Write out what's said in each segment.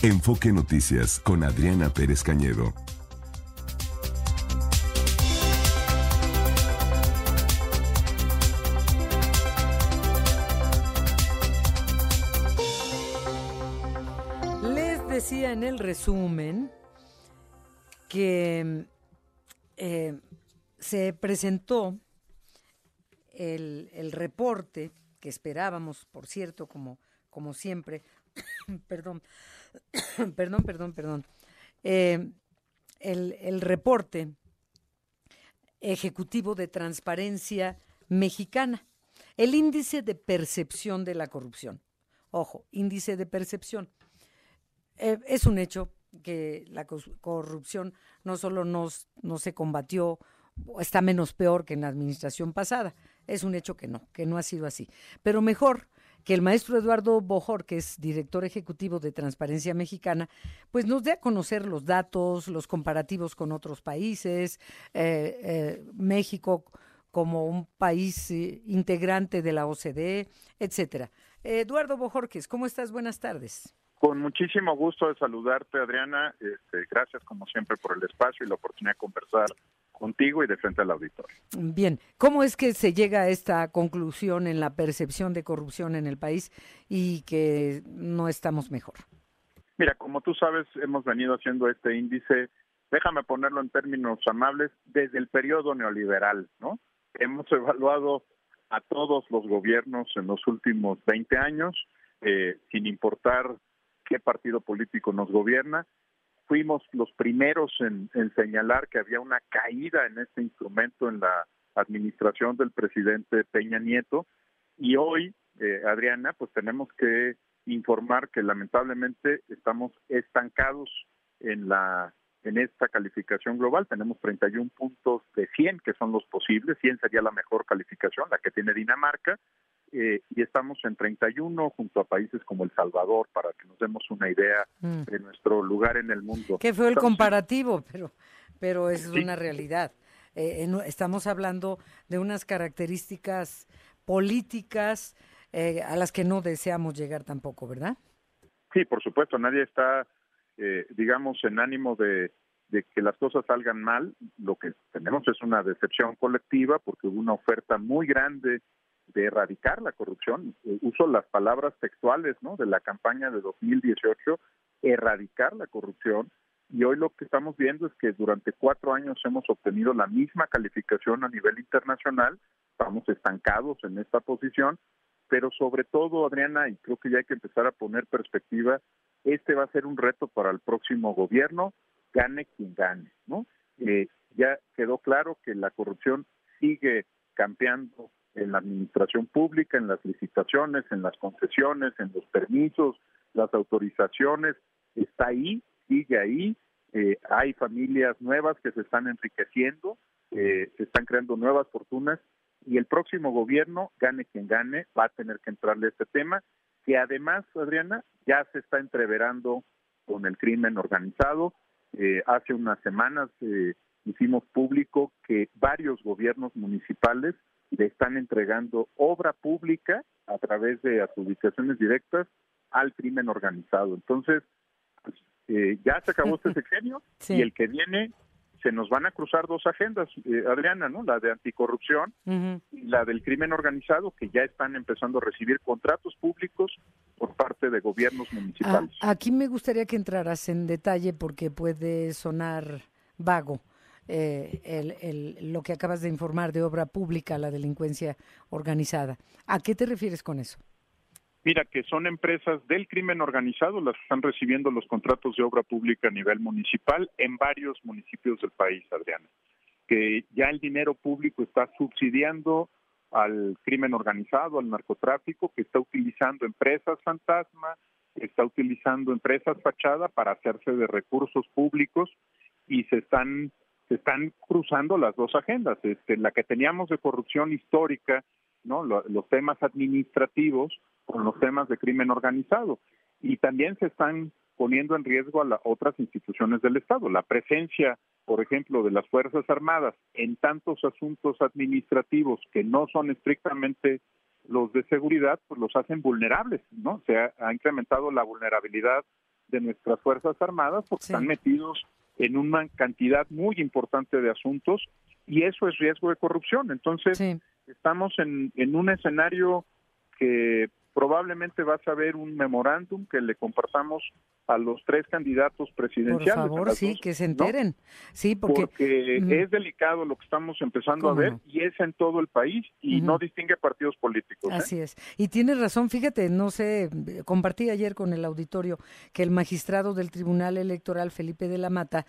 Enfoque Noticias con Adriana Pérez Cañedo. Les decía en el resumen que eh, se presentó el, el reporte que esperábamos, por cierto, como, como siempre, perdón, perdón, perdón, perdón, eh, el, el reporte ejecutivo de transparencia mexicana, el índice de percepción de la corrupción. Ojo, índice de percepción. Eh, es un hecho que la corrupción no solo nos, no se combatió, está menos peor que en la administración pasada. Es un hecho que no, que no ha sido así. Pero mejor que el maestro Eduardo Bojor, que es director ejecutivo de Transparencia Mexicana, pues nos dé a conocer los datos, los comparativos con otros países, eh, eh, México como un país eh, integrante de la OCDE, etcétera. Eduardo Bojorques, ¿cómo estás? Buenas tardes. Con muchísimo gusto de saludarte, Adriana. Este, gracias, como siempre, por el espacio y la oportunidad de conversar contigo y de frente al auditorio. Bien, ¿cómo es que se llega a esta conclusión en la percepción de corrupción en el país y que no estamos mejor? Mira, como tú sabes, hemos venido haciendo este índice, déjame ponerlo en términos amables, desde el periodo neoliberal, ¿no? Hemos evaluado a todos los gobiernos en los últimos 20 años, eh, sin importar qué partido político nos gobierna. Fuimos los primeros en, señalar que había una caída en este instrumento en la administración del presidente Peña Nieto y hoy, eh, Adriana, pues tenemos que informar que lamentablemente estamos estancados en la en esta calificación global. Tenemos 31 puntos de 100 que son los posibles. 100 sería la mejor calificación, la que tiene Dinamarca. Eh, y estamos en 31 junto a países como El Salvador para que nos demos una idea Mm. de nuestro lugar en el mundo. ¿Qué fue el comparativo? Pero, pero es Sí. una realidad. Eh, en- estamos hablando de unas características políticas eh, a las que no deseamos llegar tampoco, ¿verdad? Sí, por supuesto, nadie está, eh, digamos, en ánimo de, de que las cosas salgan mal. Lo que tenemos es una decepción colectiva porque hubo una oferta muy grande de erradicar la corrupción. Eh, uso las palabras textuales ¿no? de la campaña de 2018, erradicar la corrupción. Y hoy lo que estamos viendo es que durante cuatro años hemos obtenido la misma calificación a nivel internacional, estamos estancados en esta posición, pero sobre todo, Adriana, y creo que ya hay que empezar a poner perspectiva, este va a ser un reto para el próximo gobierno, gane quien gane, ¿no? Eh, ya quedó claro que la corrupción sigue campeando en la administración pública, en las licitaciones, en las concesiones, en los permisos, las autorizaciones, está ahí, sigue ahí, eh, hay familias nuevas que se están enriqueciendo, eh, se están creando nuevas fortunas y el próximo gobierno, gane quien gane, va a tener que entrarle a este tema, que además, Adriana, ya se está entreverando con el crimen organizado. Eh, hace unas semanas hicimos público que varios gobiernos municipales le están entregando obra pública a través de adjudicaciones directas al crimen organizado. Entonces, pues, eh, ya se acabó este sexenio Sí. y el que viene se nos van a cruzar dos agendas, eh, Adriana, ¿no? La de anticorrupción y la del crimen organizado, que ya están empezando a recibir contratos públicos por parte de gobiernos Ah, municipales. aquí me gustaría que entraras en detalle porque puede sonar vago eh, el, lo que acabas de informar de obra pública, la delincuencia organizada. ¿A qué te refieres con eso? Mira, que son empresas del crimen organizado las que están recibiendo los contratos de obra pública a nivel municipal en varios municipios del país, Adriana. Que ya el dinero público está subsidiando al crimen organizado, al narcotráfico, que está utilizando empresas fantasma, está utilizando empresas fachada para hacerse de recursos públicos y se están se están cruzando las dos agendas, este, la que teníamos de corrupción histórica, no, Lo- los temas administrativos con los temas de crimen organizado y también se están poniendo en riesgo a las otras instituciones del Estado. La presencia, por ejemplo, de las Fuerzas Armadas en tantos asuntos administrativos que no son estrictamente los de seguridad, pues los hacen vulnerables, ¿no? Se ha, ha incrementado la vulnerabilidad de nuestras Fuerzas Armadas porque están metidos en una cantidad muy importante de asuntos y eso es riesgo de corrupción. Entonces, estamos en, en un escenario que probablemente vas a ver un memorándum que le compartamos a los tres candidatos presidenciales. Por favor, sí, que se enteren. Sí, porque, es delicado lo que estamos empezando a ver y es en todo el país y no distingue partidos políticos. ¿eh? Así es. Y tienes razón, fíjate, no sé, compartí ayer con el auditorio que el magistrado del Tribunal Electoral, Felipe de la Mata,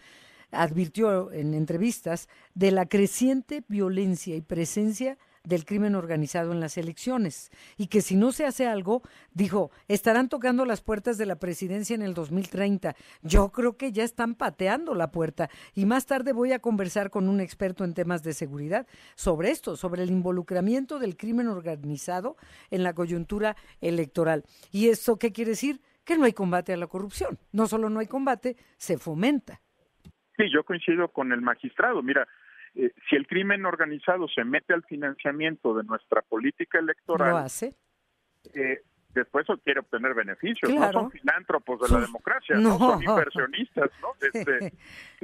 advirtió en entrevistas de la creciente violencia y presencia del crimen organizado en las elecciones y que si no se hace algo, dijo, estarán tocando las puertas de la presidencia en el 2030. Yo creo que ya están pateando la puerta y más tarde voy a conversar con un experto en temas de seguridad sobre esto, sobre el involucramiento del crimen organizado en la coyuntura electoral. ¿Y eso qué quiere decir? Que no hay combate a la corrupción. No solo no hay combate, se fomenta. Sí, yo coincido con el magistrado. Mira, eh, si el crimen organizado se mete al financiamiento de nuestra política electoral, ¿Lo hace? Eh, después quiere obtener beneficios. No son filántropos de la democracia, no. son inversionistas. ¿no? Este,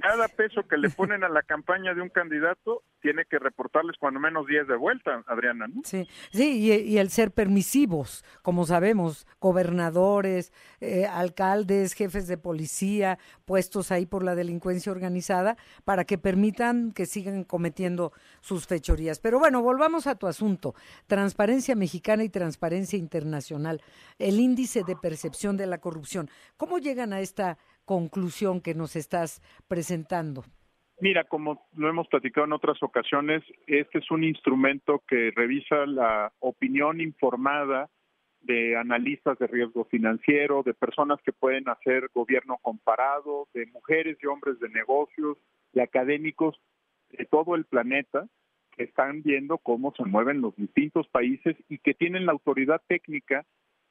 cada peso que le ponen a la campaña de un candidato tiene que reportarles cuando menos 10 de vuelta, Adriana. ¿no? Sí, sí y, el ser permisivos, como sabemos, gobernadores, eh, alcaldes, jefes de policía, puestos ahí por la delincuencia organizada, para que permitan que sigan cometiendo sus fechorías. Pero bueno, volvamos a tu asunto. Transparencia mexicana y transparencia internacional el índice de percepción de la corrupción. ¿Cómo llegan a esta conclusión que nos estás presentando? Mira, como lo hemos platicado en otras ocasiones, este es un instrumento que revisa la opinión informada de analistas de riesgo financiero, de personas que pueden hacer gobierno comparado, de mujeres y hombres de negocios, de académicos de todo el planeta que están viendo cómo se mueven los distintos países y que tienen la autoridad técnica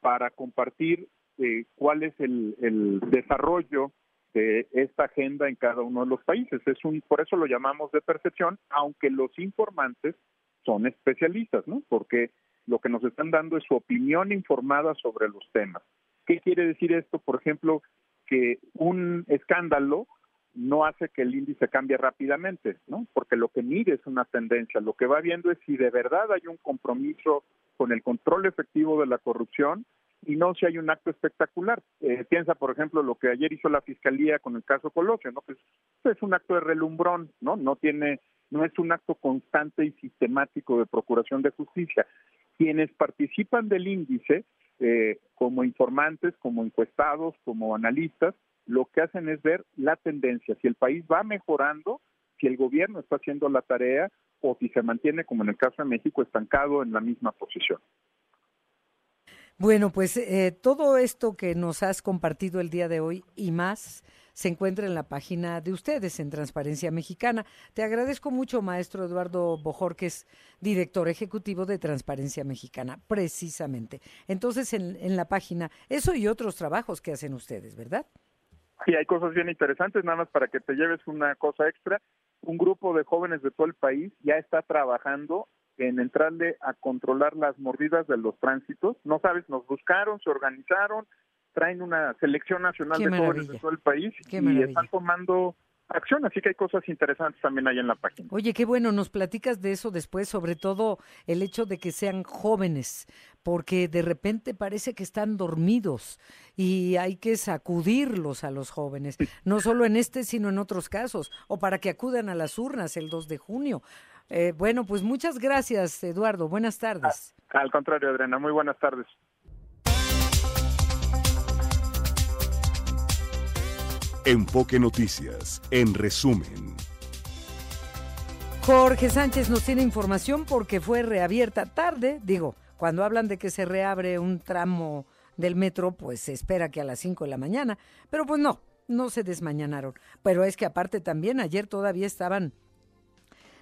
para compartir eh, cuál es el, desarrollo de esta agenda en cada uno de los países. Es un, por eso lo llamamos de percepción, aunque los informantes son especialistas, ¿no? Porque lo que nos están dando es su opinión informada sobre los temas. ¿Qué quiere decir esto? Por ejemplo, que un escándalo no hace que el índice cambie rápidamente, ¿no? Porque lo que mide es una tendencia. Lo que va viendo es si de verdad hay un compromiso con el control efectivo de la corrupción y no si hay un acto espectacular. Eh, piensa, por ejemplo, lo que ayer hizo la fiscalía con el caso Colosio, ¿no? Pues, es un acto de relumbrón, ¿no? No tiene, no es un acto constante y sistemático de procuración de justicia. Quienes participan del índice, eh, como informantes, como encuestados, como analistas, lo que hacen es ver la tendencia, si el país va mejorando, si el gobierno está haciendo la tarea o si se mantiene, como en el caso de México, estancado en la misma posición. Bueno, pues eh, todo esto que nos has compartido el día de hoy y más se encuentra en la página de ustedes, en Transparencia Mexicana. Te agradezco mucho, maestro Eduardo Bojorques, director ejecutivo de Transparencia Mexicana, precisamente. Entonces, en, en la página, eso y otros trabajos que hacen ustedes, ¿verdad? Sí, hay cosas bien interesantes, nada más para que te lleves una cosa extra. Un grupo de jóvenes de todo el país ya está trabajando en entrarle a controlar las mordidas de los tránsitos. No sabes, nos buscaron, se organizaron, traen una selección nacional de jóvenes de todo el país y están tomando acción, así que hay cosas interesantes también ahí en la página. Oye, qué bueno, nos platicas de eso después, sobre todo el hecho de que sean jóvenes, porque de repente parece que están dormidos y hay que sacudirlos a los jóvenes, no solo en este, sino en otros casos, o para que acudan a las urnas el 2 de junio. Eh, bueno, pues muchas gracias, Eduardo. Buenas tardes. Al, contrario, Adriana, muy buenas tardes. Enfoque Noticias, en resumen. Jorge Sánchez nos tiene información porque fue reabierta tarde, digo, cuando hablan de que se reabre un tramo del metro, pues se espera que a las 5 de la mañana, pero pues no, no se desmañanaron. Pero es que aparte también ayer todavía estaban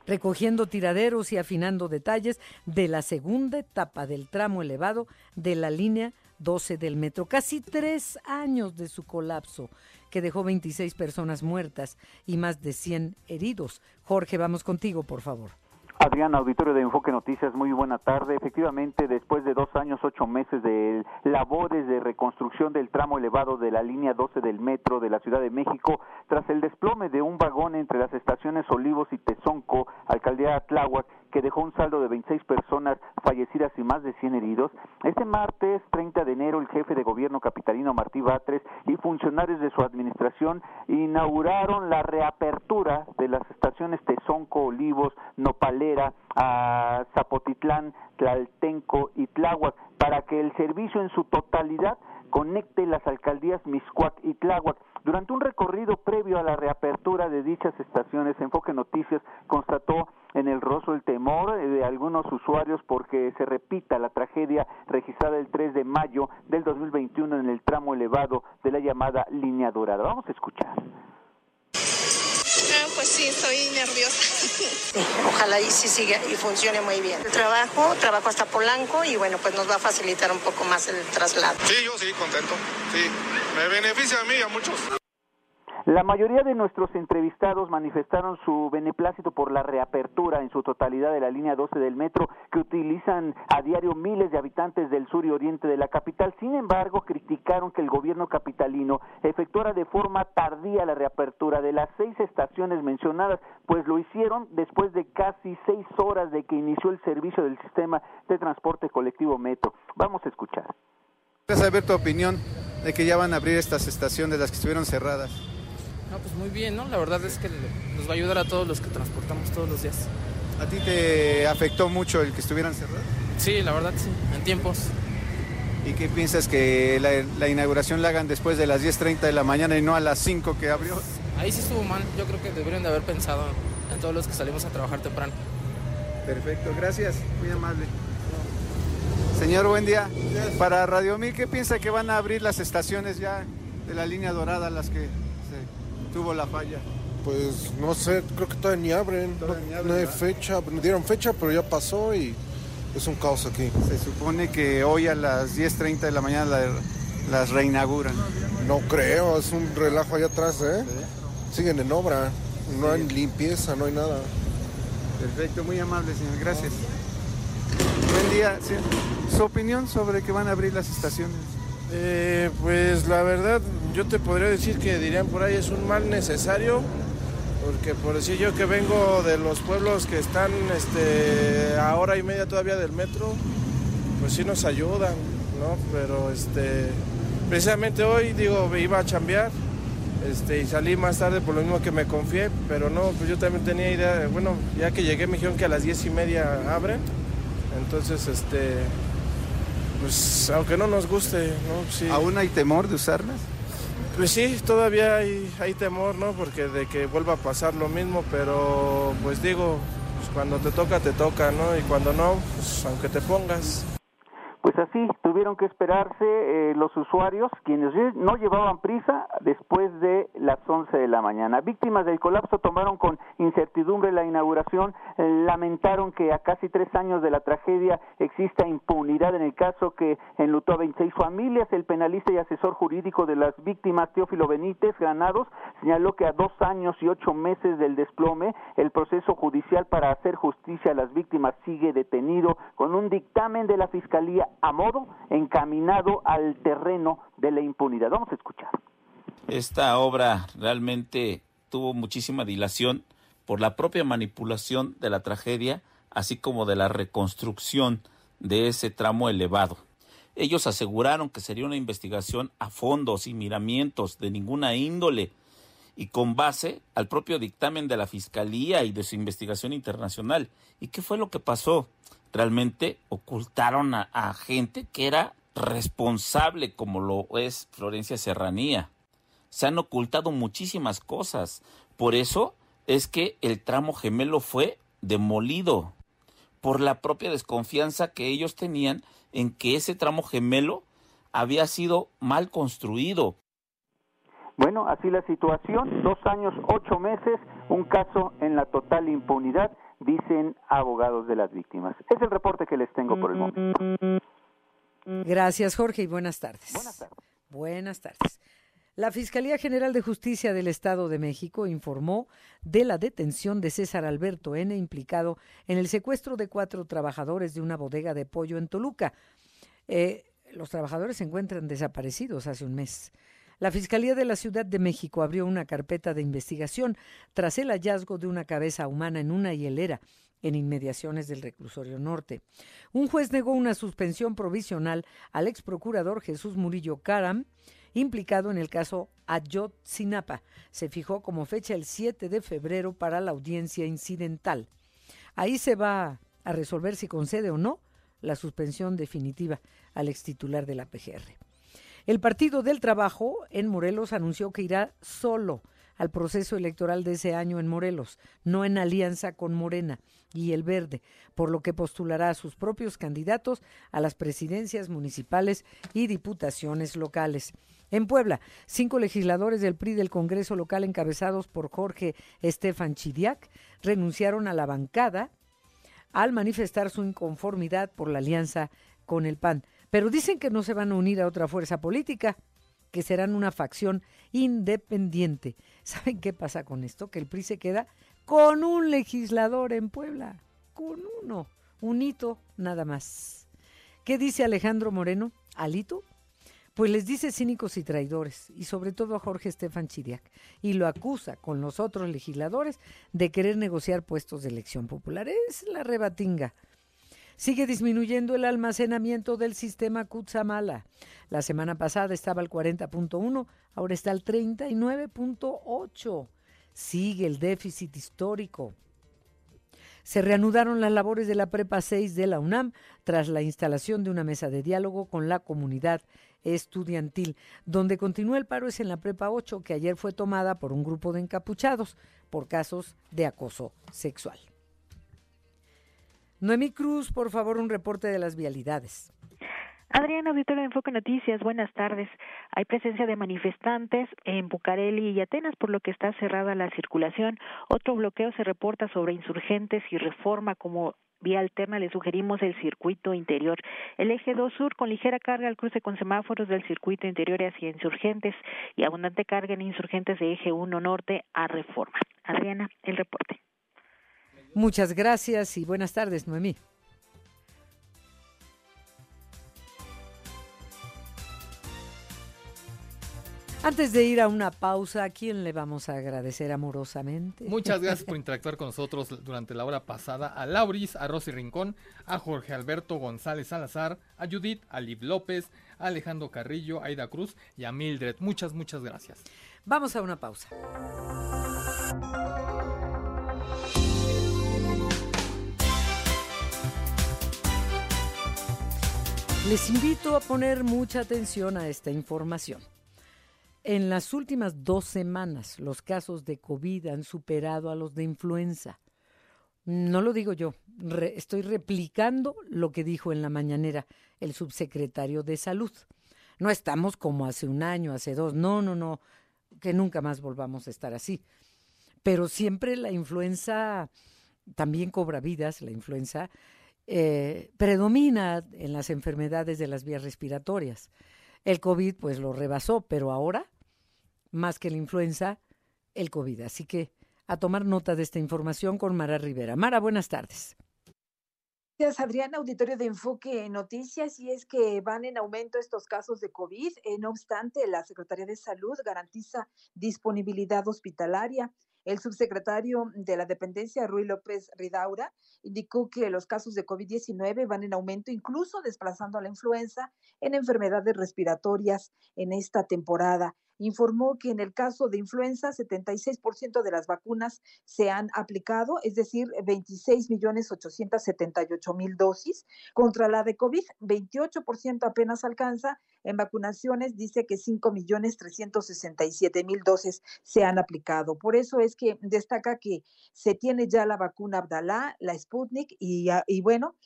recogiendo tiraderos y afinando detalles de la segunda etapa del tramo elevado de la línea 12 del metro. Casi tres años de su colapso, que dejó 26 personas muertas y más de 100 heridos. Jorge, vamos contigo, por favor. Adrián, auditorio de Enfoque Noticias, muy buena tarde. Efectivamente, después de dos años, ocho meses de labores de reconstrucción del tramo elevado de la línea 12 del metro de la Ciudad de México, tras el desplome de un vagón entre las estaciones Olivos y Tezonco, alcaldía Tláhuac, que dejó un saldo de 26 personas fallecidas y más de 100 heridos, este martes 30 de enero el jefe de gobierno capitalino Martí Batres y funcionarios de su administración inauguraron la reapertura de las estaciones Tezonco, Olivos, Nopalera, Zapotitlán, Tlaltenco y Tláhuac para que el servicio en su totalidad conecte las alcaldías Miscuac y Tláhuac. Durante un recorrido previo a la reapertura de dichas estaciones, Enfoque Noticias constató en el rostro el temor de algunos usuarios porque se repita la tragedia registrada el 3 de mayo del 2021 en el tramo elevado de la llamada línea dorada. Vamos a escuchar. Pues sí, estoy nerviosa. ojalá y sí siga y funcione muy bien. El trabajo, trabajo hasta Polanco y bueno, pues nos va a facilitar un poco más el traslado. Sí, yo sí, contento. Sí, me beneficia a mí y a muchos. La mayoría de nuestros entrevistados manifestaron su beneplácito por la reapertura en su totalidad de la línea 12 del metro que utilizan a diario miles de habitantes del sur y oriente de la capital. Sin embargo, criticaron que el gobierno capitalino efectuara de forma tardía la reapertura de las seis estaciones mencionadas, pues lo hicieron después de casi seis horas de que inició el servicio del sistema de transporte colectivo metro. Vamos a escuchar. saber tu opinión de que ya van a abrir estas estaciones, las que estuvieron cerradas. No, pues muy bien, ¿no? La verdad es que nos va a ayudar a todos los que transportamos todos los días. ¿A ti te afectó mucho el que estuvieran cerrados? Sí, la verdad sí, en tiempos. ¿Y qué piensas que la, inauguración la hagan después de las 10.30 de la mañana y no a las 5 que abrió? Ahí sí estuvo mal, yo creo que deberían de haber pensado en todos los que salimos a trabajar temprano. Perfecto, gracias, muy amable. Señor, buen día. Para Radio Mil, ¿qué piensa que van a abrir las estaciones ya de la línea dorada, las que tuvo la falla? Pues no sé, creo que todavía ni abren. no, hay fecha, dieron fecha, pero ya pasó y es un caos aquí. Se supone que hoy a las 10.30 de la mañana las reinauguran. No creo, es un relajo allá atrás, ¿eh? Siguen en obra, no hay limpieza, no hay nada. Perfecto, muy amable, señor, gracias. Buen día, ¿su opinión sobre que van a abrir las estaciones? Eh, pues la verdad, yo te podría decir que dirían por ahí es un mal necesario, porque por decir yo que vengo de los pueblos que están este, a hora y media todavía del metro, pues sí nos ayudan, ¿no? Pero este, precisamente hoy, digo, iba a chambear este, y salí más tarde por lo mismo que me confié, pero no, pues yo también tenía idea, bueno, ya que llegué me dijeron que a las diez y media abren, entonces este pues aunque no nos guste, ¿no? Sí. ¿Aún hay temor de usarlas? Pues sí, todavía hay, hay temor, ¿no? Porque de que vuelva a pasar lo mismo, pero pues digo, pues cuando te toca, te toca, ¿no? Y cuando no, pues aunque te pongas. Pues así tuvieron que esperarse eh, los usuarios, quienes no llevaban prisa después de las 11 de la mañana. Víctimas del colapso tomaron con incertidumbre la inauguración, lamentaron que a casi tres años de la tragedia exista impunidad en el caso que enlutó a 26 familias. El penalista y asesor jurídico de las víctimas, Teófilo Benítez Granados, señaló que a dos años y ocho meses del desplome, el proceso judicial para hacer justicia a las víctimas sigue detenido con un dictamen de la Fiscalía a modo encaminado al terreno de la impunidad. Vamos a escuchar. Esta obra realmente tuvo muchísima dilación por la propia manipulación de la tragedia, así como de la reconstrucción de ese tramo elevado. Ellos aseguraron que sería una investigación a fondo, sin miramientos de ninguna índole, y con base al propio dictamen de la Fiscalía y de su investigación internacional. ¿Y qué fue lo que pasó? Realmente ocultaron a, gente que era responsable como lo es Florencia Serranía. Se han ocultado muchísimas cosas. Por eso es que el tramo gemelo fue demolido por la propia desconfianza que ellos tenían en que ese tramo gemelo había sido mal construido. Bueno, así la situación, dos años, ocho meses, un caso en la total impunidad dicen abogados de las víctimas. Es el reporte que les tengo por el momento. Gracias, Jorge, y buenas tardes. Buenas tardes. Buenas tardes. La Fiscalía General de Justicia del Estado de México informó de la detención de César Alberto N., implicado en el secuestro de cuatro trabajadores de una bodega de pollo en Toluca. Eh, los trabajadores se encuentran desaparecidos hace un mes. La Fiscalía de la Ciudad de México abrió una carpeta de investigación tras el hallazgo de una cabeza humana en una hielera en inmediaciones del reclusorio norte. Un juez negó una suspensión provisional al ex procurador Jesús Murillo Caram, implicado en el caso Ayotzinapa. Se fijó como fecha el 7 de febrero para la audiencia incidental. Ahí se va a resolver si concede o no la suspensión definitiva al ex titular de la PGR. El Partido del Trabajo en Morelos anunció que irá solo al proceso electoral de ese año en Morelos, no en alianza con Morena y el Verde, por lo que postulará a sus propios candidatos a las presidencias municipales y diputaciones locales. En Puebla, cinco legisladores del PRI del Congreso local encabezados por Jorge Estefan Chidiac renunciaron a la bancada al manifestar su inconformidad por la alianza con el PAN. Pero dicen que no se van a unir a otra fuerza política, que serán una facción independiente. ¿Saben qué pasa con esto? Que el PRI se queda con un legislador en Puebla, con uno, un hito nada más. ¿Qué dice Alejandro Moreno? ¿Alito? pues les dice cínicos y traidores, y sobre todo a Jorge Estefan Chiriac, y lo acusa con los otros legisladores de querer negociar puestos de elección popular. Es la rebatinga. Sigue disminuyendo el almacenamiento del sistema Kutsamala. La semana pasada estaba al 40.1, ahora está al 39.8. Sigue el déficit histórico. Se reanudaron las labores de la Prepa 6 de la UNAM tras la instalación de una mesa de diálogo con la comunidad estudiantil. Donde continúa el paro es en la Prepa 8, que ayer fue tomada por un grupo de encapuchados por casos de acoso sexual. Noemí Cruz, por favor, un reporte de las vialidades. Adriana, auditorio de Enfoque Noticias, buenas tardes. Hay presencia de manifestantes en Bucareli y Atenas, por lo que está cerrada la circulación. Otro bloqueo se reporta sobre insurgentes y reforma como vía alterna le sugerimos el circuito interior. El eje 2 sur con ligera carga al cruce con semáforos del circuito interior hacia insurgentes y abundante carga en insurgentes de eje 1 norte a reforma. Adriana, el reporte. Muchas gracias y buenas tardes, Noemí. Antes de ir a una pausa, ¿a quién le vamos a agradecer amorosamente? Muchas gracias por interactuar con nosotros durante la hora pasada. A Lauris, a Rosy Rincón, a Jorge Alberto González Salazar, a Judith, a Liv López, a Alejandro Carrillo, a Aida Cruz y a Mildred. Muchas, muchas gracias. Vamos a una pausa. Les invito a poner mucha atención a esta información. En las últimas dos semanas, los casos de COVID han superado a los de influenza. No lo digo yo, estoy replicando lo que dijo en la mañanera el subsecretario de Salud. No estamos como hace un año, hace dos, no, no, no, que nunca más volvamos a estar así. Pero siempre la influenza también cobra vidas, la influenza eh, predomina en las enfermedades de las vías respiratorias. El COVID pues lo rebasó, pero ahora, más que la influenza, el COVID. Así que a tomar nota de esta información con Mara Rivera. Mara, buenas tardes. Gracias, Adriana, auditorio de Enfoque Noticias, y es que van en aumento estos casos de COVID. Eh, no obstante, la Secretaría de Salud garantiza disponibilidad hospitalaria. El subsecretario de la dependencia, Rui López Ridaura, indicó que los casos de COVID-19 van en aumento, incluso desplazando a la influenza en enfermedades respiratorias en esta temporada informó que en el caso de influenza, 76% de las vacunas se han aplicado, es decir, 26 millones 878 mil dosis. Contra la de COVID, 28% apenas alcanza. En vacunaciones dice que 5 millones 367 mil dosis se han aplicado. Por eso es que destaca que se tiene ya la vacuna Abdalá, la Sputnik y, y bueno,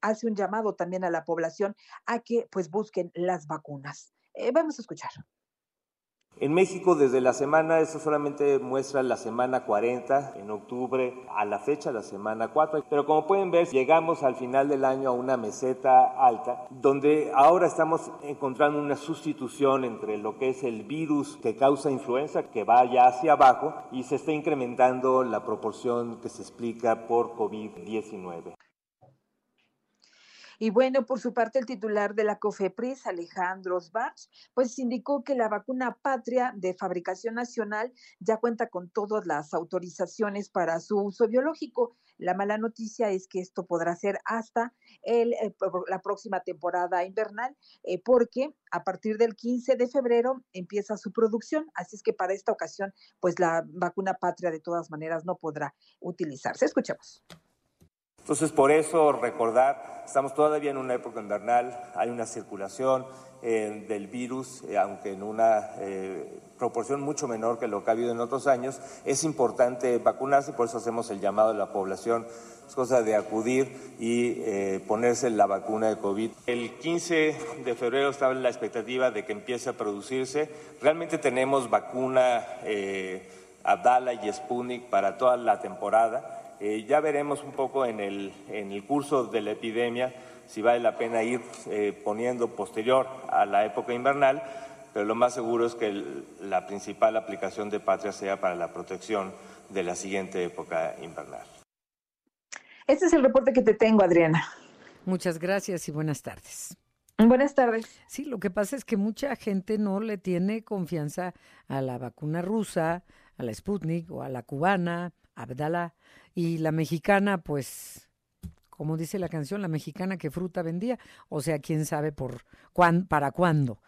hace un llamado también a la población a que pues busquen las vacunas. Eh, vamos a escuchar En México, desde la semana, eso solamente muestra la semana 40, en octubre a la fecha, la semana 4, pero como pueden ver, llegamos al final del año a una meseta alta, donde ahora estamos encontrando una sustitución entre lo que es el virus que causa influenza, que va ya hacia abajo, y se está incrementando la proporción que se explica por COVID-19. Y bueno, por su parte, el titular de la COFEPRIS, Alejandro Sbach, pues indicó que la vacuna patria de fabricación nacional ya cuenta con todas las autorizaciones para su uso biológico. La mala noticia es que esto podrá ser hasta el, eh, la próxima temporada invernal, eh, porque a partir del 15 de febrero empieza su producción. Así es que para esta ocasión, pues la vacuna patria de todas maneras no podrá utilizarse. Escuchemos. Entonces, por eso recordar, estamos todavía en una época invernal, hay una circulación eh, del virus, eh, aunque en una eh, proporción mucho menor que lo que ha habido en otros años, es importante vacunarse, por eso hacemos el llamado a la población, es cosa de acudir y ponerse la vacuna de COVID. El 15 de febrero estaba la expectativa de que empiece a producirse, realmente tenemos vacuna Abdala y Sputnik para toda la temporada. Eh, ya veremos un poco en el, en el curso de la epidemia si vale la pena ir eh, poniendo posterior a la época invernal, pero lo más seguro es que la principal aplicación de Patria sea para la protección de la siguiente época invernal. Este es el reporte que te tengo, Adriana. Muchas gracias y buenas tardes. Buenas tardes. Sí, lo que pasa es que mucha gente no le tiene confianza a la vacuna rusa, a la Sputnik o a la cubana, Abdala, y la mexicana, pues, como dice la canción, la mexicana que fruta vendía, o sea, quién sabe por cuán, para cuándo.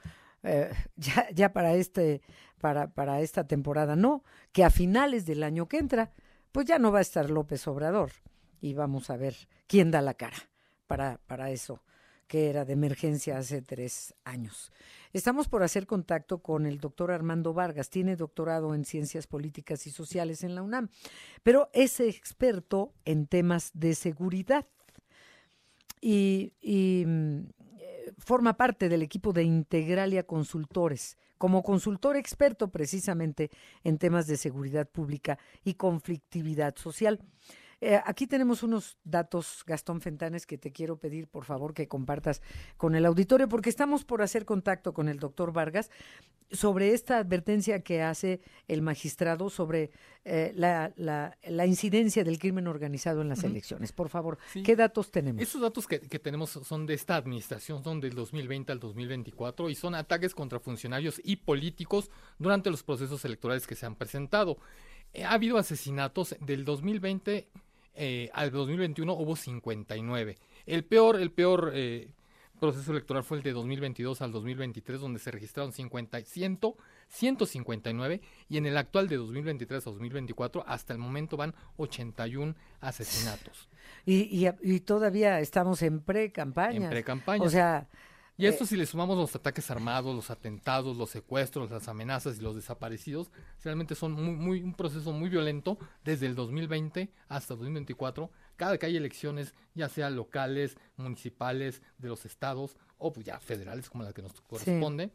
Eh, ya, ya para este, para, para esta temporada, no, que a finales del año que entra, pues ya no va a estar López Obrador. Y vamos a ver quién da la cara para, para eso que era de emergencia hace tres años. Estamos por hacer contacto con el doctor Armando Vargas, tiene doctorado en ciencias políticas y sociales en la UNAM, pero es experto en temas de seguridad y, mm, forma parte del equipo de Integralia Consultores, como consultor experto precisamente en temas de seguridad pública y conflictividad social. Eh, aquí tenemos unos datos, Gastón Fentanes, que te quiero pedir, por favor, que compartas con el auditorio, porque estamos por hacer contacto con el doctor Vargas sobre esta advertencia que hace el magistrado sobre eh, la, la, incidencia del crimen organizado en las elecciones. Por favor, ¿qué datos tenemos? Esos datos que, que tenemos son de esta administración, son del 2020 al 2024 y son ataques contra funcionarios y políticos durante los procesos electorales que se han presentado. Eh, ha habido asesinatos del 2020 eh, al 2021 hubo 59. El peor, el peor eh, proceso electoral fue el de 2022 al 2023, donde se registraron 50, 100, 159, y en el actual de 2023 a 2024, hasta el momento van 81 asesinatos. Y, y, todavía estamos en pre-campaña. En pre-campaña. O sea, y esto eh, si le sumamos los ataques armados, los atentados, los secuestros, las amenazas y los desaparecidos, realmente son muy, muy, un proceso muy violento desde el 2020 hasta 2024. Cada que hay elecciones, ya sea locales, municipales, de los estados o pues ya federales como la que nos corresponden,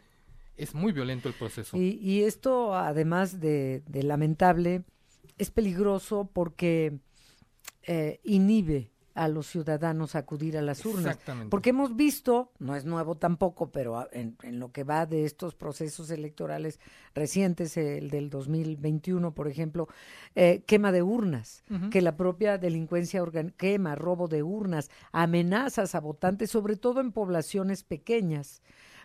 es muy violento el proceso. Y, y esto, además de, de, lamentable, es peligroso porque eh, inhibe a los ciudadanos acudir a las urnas. Porque hemos visto, no es nuevo tampoco, pero en, lo que va de estos procesos electorales recientes, el del 2021, por ejemplo, eh, quema de urnas, que la propia delincuencia quema, robo de urnas, amenazas a votantes, sobre todo en poblaciones pequeñas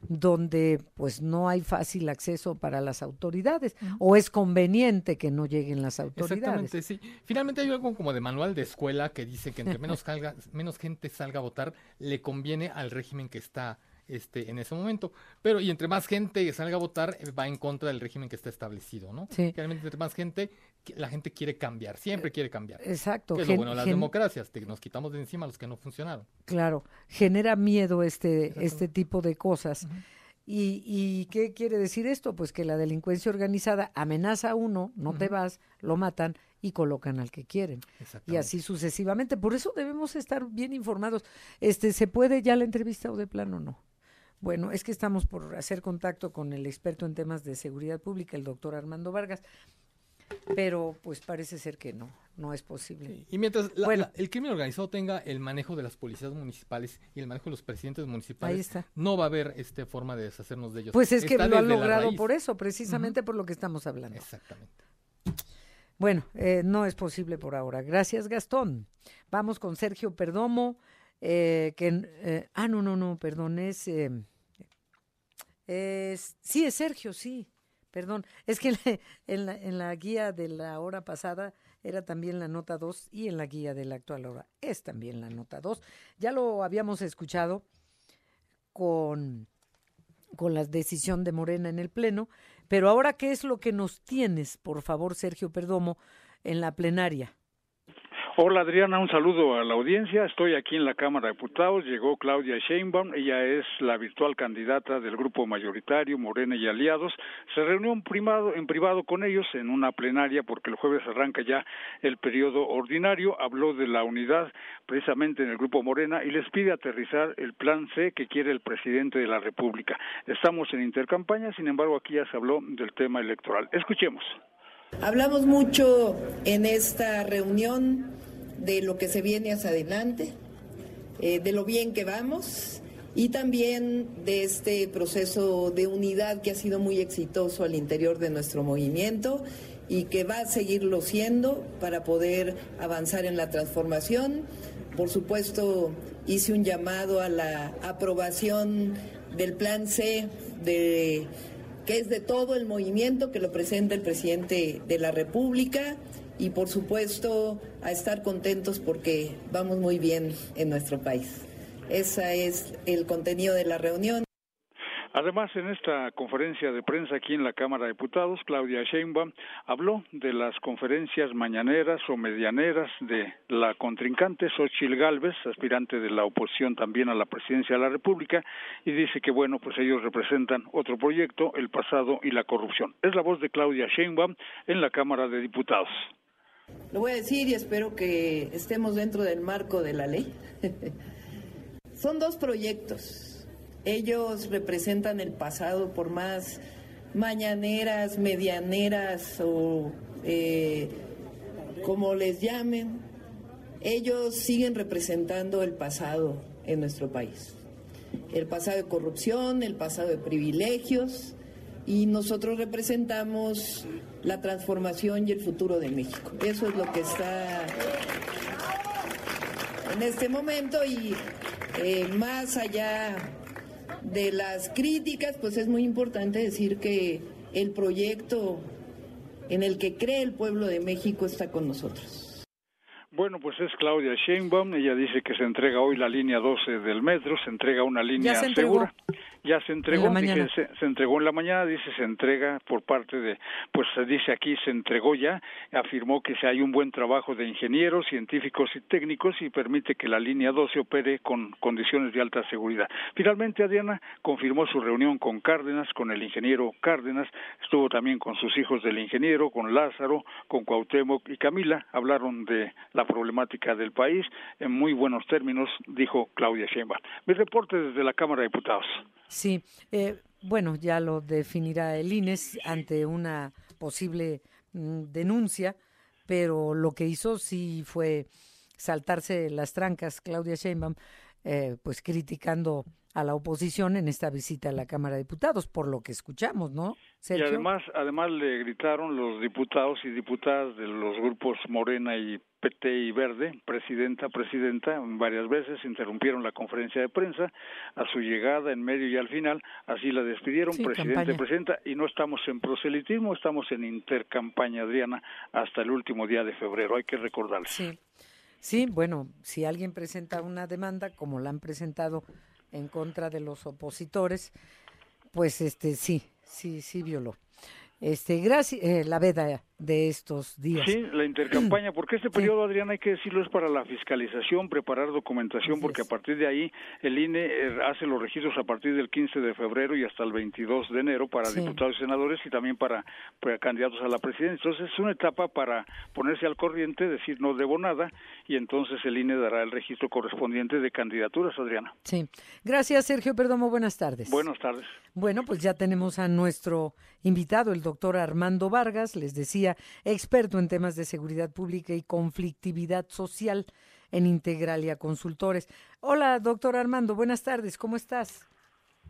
donde pues no hay fácil acceso para las autoridades o es conveniente que no lleguen las autoridades. Exactamente, sí. Finalmente hay algo como de manual de escuela que dice que entre menos, salga, menos gente salga a votar, le conviene al régimen que está este, en ese momento. Pero, y entre más gente salga a votar, eh, va en contra del régimen que está establecido, ¿no? Sí. Realmente, entre más gente, la gente quiere cambiar, siempre quiere cambiar. Exacto. es lo bueno las democracias, nos quitamos de encima los que no funcionaron. Claro, genera miedo este, este tipo de cosas. ¿Y, ¿Y qué quiere decir esto? Pues que la delincuencia organizada amenaza a uno, no te vas, lo matan y colocan al que quieren. Y así sucesivamente. Por eso debemos estar bien informados. Este, ¿Se puede ya la entrevista o de plano no? Bueno, es que estamos por hacer contacto con el experto en temas de seguridad pública, el doctor Armando Vargas, pero pues parece ser que no, no es posible. Y mientras el crimen organizado tenga el manejo de las policías municipales y el manejo de los presidentes municipales, no va a haber este forma de deshacernos de ellos. Pues es que lo han logrado por eso, precisamente por lo que estamos hablando. Exactamente. Bueno, eh, no es posible por ahora. Gracias, Gastón. Vamos con Sergio Perdomo, eh, que... Eh, ah, no, no, no, perdón, es... sí, es Sergio, sí. Perdón, es que en la, en la, guía de la hora pasada era también la nota 2 y en la guía de la actual hora es también la nota 2. Ya lo habíamos escuchado con, con la decisión de Morena en el Pleno, pero ahora, ¿qué es lo que nos tienes, por favor, Sergio Perdomo, en la plenaria? Hola Adriana, un saludo a la audiencia. Estoy aquí en la Cámara de Diputados. Llegó Claudia Sheinbaum. Ella es la virtual candidata del grupo mayoritario Morena y Aliados. Se reunió en privado, en privado con ellos en una plenaria porque el jueves arranca ya el periodo ordinario. Habló de la unidad precisamente en el grupo Morena y les pide aterrizar el plan C que quiere el presidente de la República. Estamos en intercampaña, sin embargo aquí ya se habló del tema electoral. Escuchemos. Hablamos mucho en esta reunión de lo que se viene hacia adelante, eh, de lo bien que vamos y también de este proceso de unidad que ha sido muy exitoso al interior de nuestro movimiento y que va a seguirlo siendo para poder avanzar en la transformación. Por supuesto, hice un llamado a la aprobación del plan C de que es de todo el movimiento que lo presenta el presidente de la República y por supuesto a estar contentos porque vamos muy bien en nuestro país. Ese es el contenido de la reunión. Además, en esta conferencia de prensa aquí en la Cámara de Diputados, Claudia Sheinbaum habló de las conferencias mañaneras o medianeras de la contrincante Xochil Gálvez, aspirante de la oposición también a la presidencia de la República, y dice que, bueno, pues ellos representan otro proyecto, el pasado y la corrupción. Es la voz de Claudia Sheinbaum en la Cámara de Diputados. Lo voy a decir y espero que estemos dentro del marco de la ley. Son dos proyectos ellos representan el pasado por más mañaneras, medianeras o eh, como les llamen. Ellos siguen representando el pasado en nuestro país. El pasado de corrupción, el pasado de privilegios y nosotros representamos la transformación y el futuro de México. Eso es lo que está en este momento y eh, más allá de las críticas, pues es muy importante decir que el proyecto en el que cree el pueblo de México está con nosotros. Bueno, pues es Claudia Sheinbaum, ella dice que se entrega hoy la línea 12 del metro, se entrega una línea segura ya se entregó, se, entregó en la mañana, dice se entrega por parte de, pues se dice aquí se entregó ya, afirmó que se hay un buen trabajo de ingenieros, científicos y técnicos y permite que la línea 12 opere con condiciones de alta seguridad. Finalmente, Adriana confirmó su reunión con Cárdenas, con el ingeniero Cárdenas, estuvo también con sus hijos del ingeniero, con Lázaro, con Cuauhtémoc y Camila, hablaron de la problemática del país en muy buenos términos, dijo Claudia Sheinbaum. Mi reporte desde la Cámara de Diputados. Sí, eh, bueno, ya lo definirá el INES ante una posible mm, denuncia, pero lo que hizo sí fue saltarse las trancas Claudia Sheinbaum, eh, pues criticando a la oposición en esta visita a la Cámara de Diputados, por lo que escuchamos, ¿no? Y además, además le gritaron los diputados y diputadas de los grupos Morena y PT y Verde, presidenta, presidenta, varias veces interrumpieron la conferencia de prensa a su llegada en medio y al final, así la despidieron, presidente, presidenta, y no estamos en proselitismo, estamos en intercampaña, Adriana, hasta el último día de febrero, hay que recordarlo. Sí. Sí, bueno, si alguien presenta una demanda, como la han presentado en contra de los opositores, pues este sí, sí, sí violó. Este, gracias, eh, la veda de estos días. Sí, la intercampaña, porque este periodo, Adrián, hay que decirlo, es para la fiscalización, preparar documentación, porque a partir de ahí el INE eh, hace los registros a partir del 15 de febrero y hasta el 22 de enero para diputados y senadores y también para, para, candidatos a la presidencia. Entonces es una etapa para ponerse al corriente, decir no debo nada y entonces el INE dará el registro correspondiente de candidaturas, Adriana. Sí. Gracias, Sergio Perdomo. Buenas tardes. Buenas tardes. Bueno, pues ya tenemos a nuestro invitado, el doctor Armando Vargas, les decía, experto en temas de seguridad pública y conflictividad social en Integralia Consultores. Hola, doctor Armando, buenas tardes, ¿cómo estás?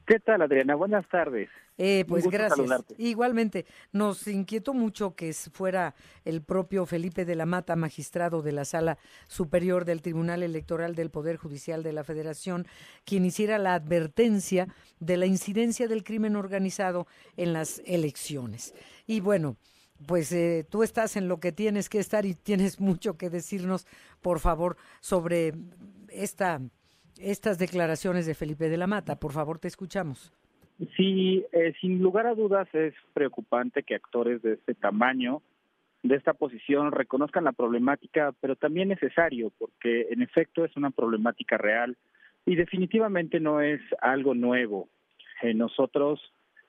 ¿Qué tal, Adriana? Buenas tardes. Eh, pues gracias. Igualmente, nos inquietó mucho que fuera el propio Felipe de la Mata, magistrado de la Sala Superior del Tribunal Electoral del Poder Judicial de la Federación, quien hiciera la advertencia de la incidencia del crimen organizado en las elecciones. Y bueno, pues eh, tú estás en lo que tienes que estar y tienes mucho que decirnos, por favor, sobre esta estas declaraciones de Felipe de la Mata. Por favor, te escuchamos. Sí, eh, sin lugar a dudas es preocupante que actores de este tamaño, de esta posición, reconozcan la problemática, pero también necesario, porque en efecto es una problemática real y definitivamente no es algo nuevo. Eh, nosotros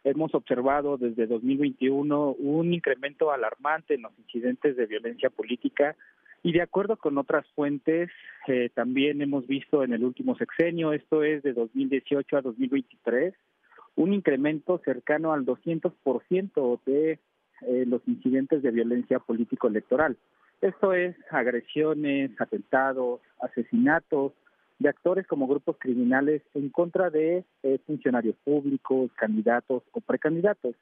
hemos observado desde 2021 un incremento alarmante en los incidentes de violencia política y de acuerdo con otras fuentes, eh, también hemos visto en el último sexenio, esto es de 2018 a 2023, un incremento cercano al 200% de eh, los incidentes de violencia político-electoral. Esto es agresiones, atentados, asesinatos de actores como grupos criminales en contra de eh, funcionarios públicos, candidatos o precandidatos.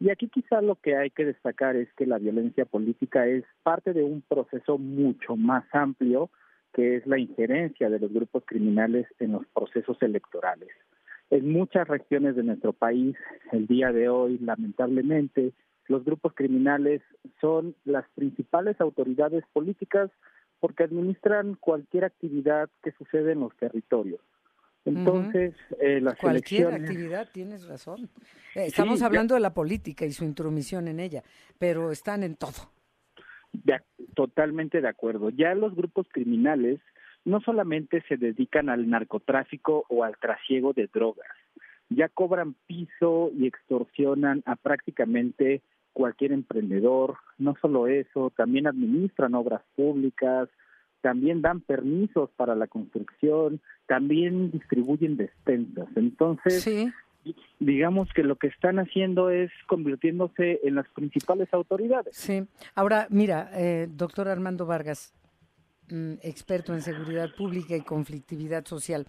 Y aquí quizá lo que hay que destacar es que la violencia política es parte de un proceso mucho más amplio que es la injerencia de los grupos criminales en los procesos electorales. En muchas regiones de nuestro país, el día de hoy, lamentablemente, los grupos criminales son las principales autoridades políticas porque administran cualquier actividad que sucede en los territorios. Entonces, eh, las Cualquier actividad, tienes razón. Eh, estamos hablando de la política y su intromisión en ella, pero están en todo. Ya, totalmente de acuerdo. Ya los grupos criminales no solamente se dedican al narcotráfico o al trasiego de drogas, ya cobran piso y extorsionan a prácticamente cualquier emprendedor. No solo eso, también administran obras públicas, también dan permisos para la construcción, también distribuyen despensas. Entonces, digamos que lo que están haciendo es convirtiéndose en las principales autoridades. Sí. Ahora, mira, eh, doctor Armando Vargas, mm, experto en seguridad pública y conflictividad social,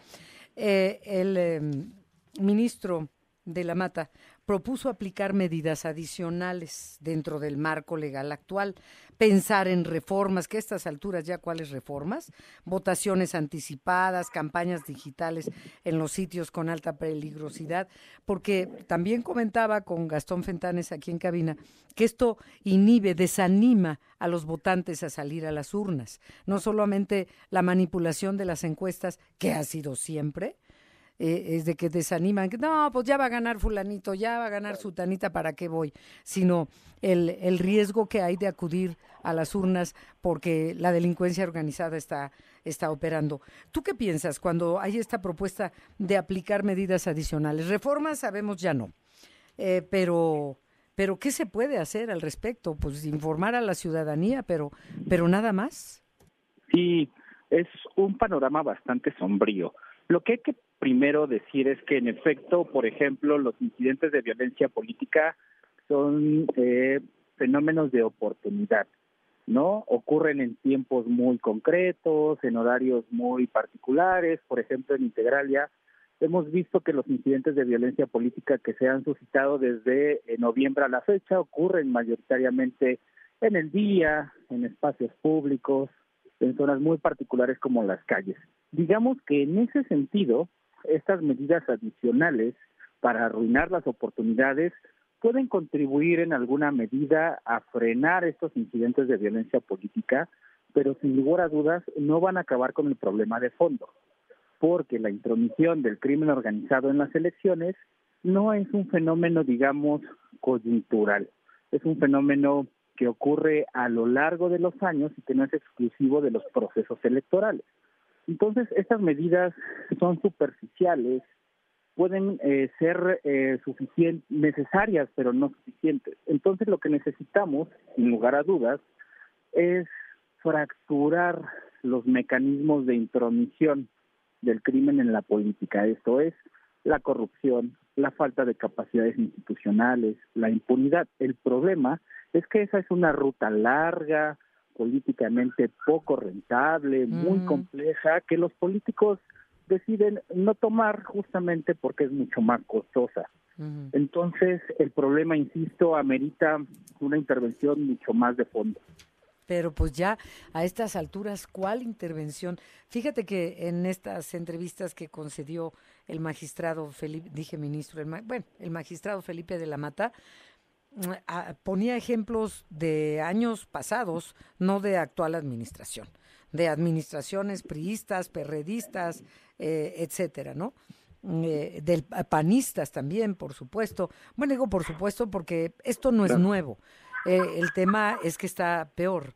eh, el em, ministro de la Mata propuso aplicar medidas adicionales dentro del marco legal actual, pensar en reformas, que a estas alturas ya cuáles reformas, votaciones anticipadas, campañas digitales en los sitios con alta peligrosidad, porque también comentaba con Gastón Fentanes aquí en cabina que esto inhibe, desanima a los votantes a salir a las urnas, no solamente la manipulación de las encuestas, que ha sido siempre, eh, es de que desaniman, que no, pues ya va a ganar fulanito, ya va a ganar sutanita, ¿para qué voy? Sino el, el riesgo que hay de acudir a las urnas porque la delincuencia organizada está, está operando. ¿Tú qué piensas cuando hay esta propuesta de aplicar medidas adicionales? Reformas sabemos ya no, eh, pero... Pero ¿qué se puede hacer al respecto? Pues informar a la ciudadanía, pero, pero nada más. Sí, es un panorama bastante sombrío. Lo que hay que primero decir es que en efecto, por ejemplo, los incidentes de violencia política son eh, fenómenos de oportunidad, ¿no? Ocurren en tiempos muy concretos, en horarios muy particulares, por ejemplo, en Integralia hemos visto que los incidentes de violencia política que se han suscitado desde eh, noviembre a la fecha ocurren mayoritariamente en el día, en espacios públicos, en zonas muy particulares como las calles. Digamos que en ese sentido, estas medidas adicionales para arruinar las oportunidades pueden contribuir en alguna medida a frenar estos incidentes de violencia política, pero sin lugar a dudas no van a acabar con el problema de fondo, porque la intromisión del crimen organizado en las elecciones no es un fenómeno, digamos, coyuntural, es un fenómeno que ocurre a lo largo de los años y que no es exclusivo de los procesos electorales. Entonces, estas medidas son superficiales, pueden eh, ser eh, suficientes, necesarias, pero no suficientes. Entonces, lo que necesitamos, sin lugar a dudas, es fracturar los mecanismos de intromisión del crimen en la política. Esto es la corrupción, la falta de capacidades institucionales, la impunidad. El problema es que esa es una ruta larga, políticamente poco rentable, muy mm. compleja, que los políticos deciden no tomar justamente porque es mucho más costosa. Entonces, el problema, insisto, amerita una intervención mucho más de fondo. Pero pues ya a estas alturas, ¿cuál intervención? Fíjate que en estas entrevistas que concedió el magistrado Felipe, dije ministro, el, bueno, el magistrado Felipe de la Mata, ponía ejemplos de años pasados, no de actual administración, de administraciones priistas, perredistas, eh, etcétera, ¿no? Eh, del panistas también, por supuesto. Bueno, digo por supuesto porque esto no es nuevo. Eh, el tema es que está peor.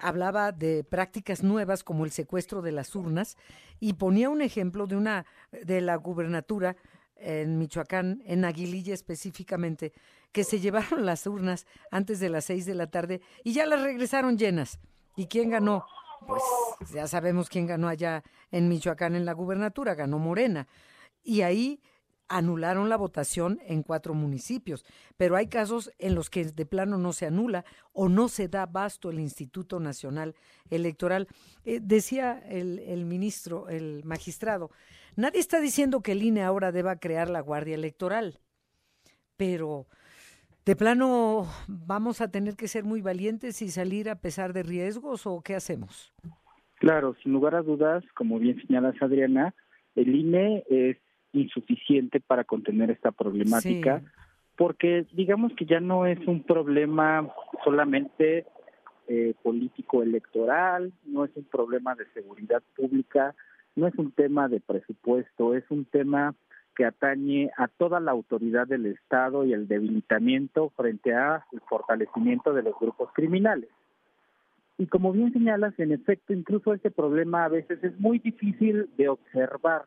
hablaba de prácticas nuevas como el secuestro de las urnas y ponía un ejemplo de una de la gubernatura en Michoacán, en Aguililla específicamente, que se llevaron las urnas antes de las seis de la tarde y ya las regresaron llenas. ¿Y quién ganó? Pues ya sabemos quién ganó allá en Michoacán en la gubernatura, ganó Morena. Y ahí anularon la votación en cuatro municipios, pero hay casos en los que de plano no se anula o no se da basto el Instituto Nacional Electoral. Eh, decía el, el ministro, el magistrado, nadie está diciendo que el INE ahora deba crear la Guardia Electoral, pero de plano vamos a tener que ser muy valientes y salir a pesar de riesgos o qué hacemos? Claro, sin lugar a dudas, como bien señalas Adriana, el INE es insuficiente para contener esta problemática porque digamos que ya no es un problema solamente eh, político electoral, no es un problema de seguridad pública, no es un tema de presupuesto, es un tema que atañe a toda la autoridad del Estado y el debilitamiento frente a el fortalecimiento de los grupos criminales. Y como bien señalas, en efecto, incluso este problema a veces es muy difícil de observar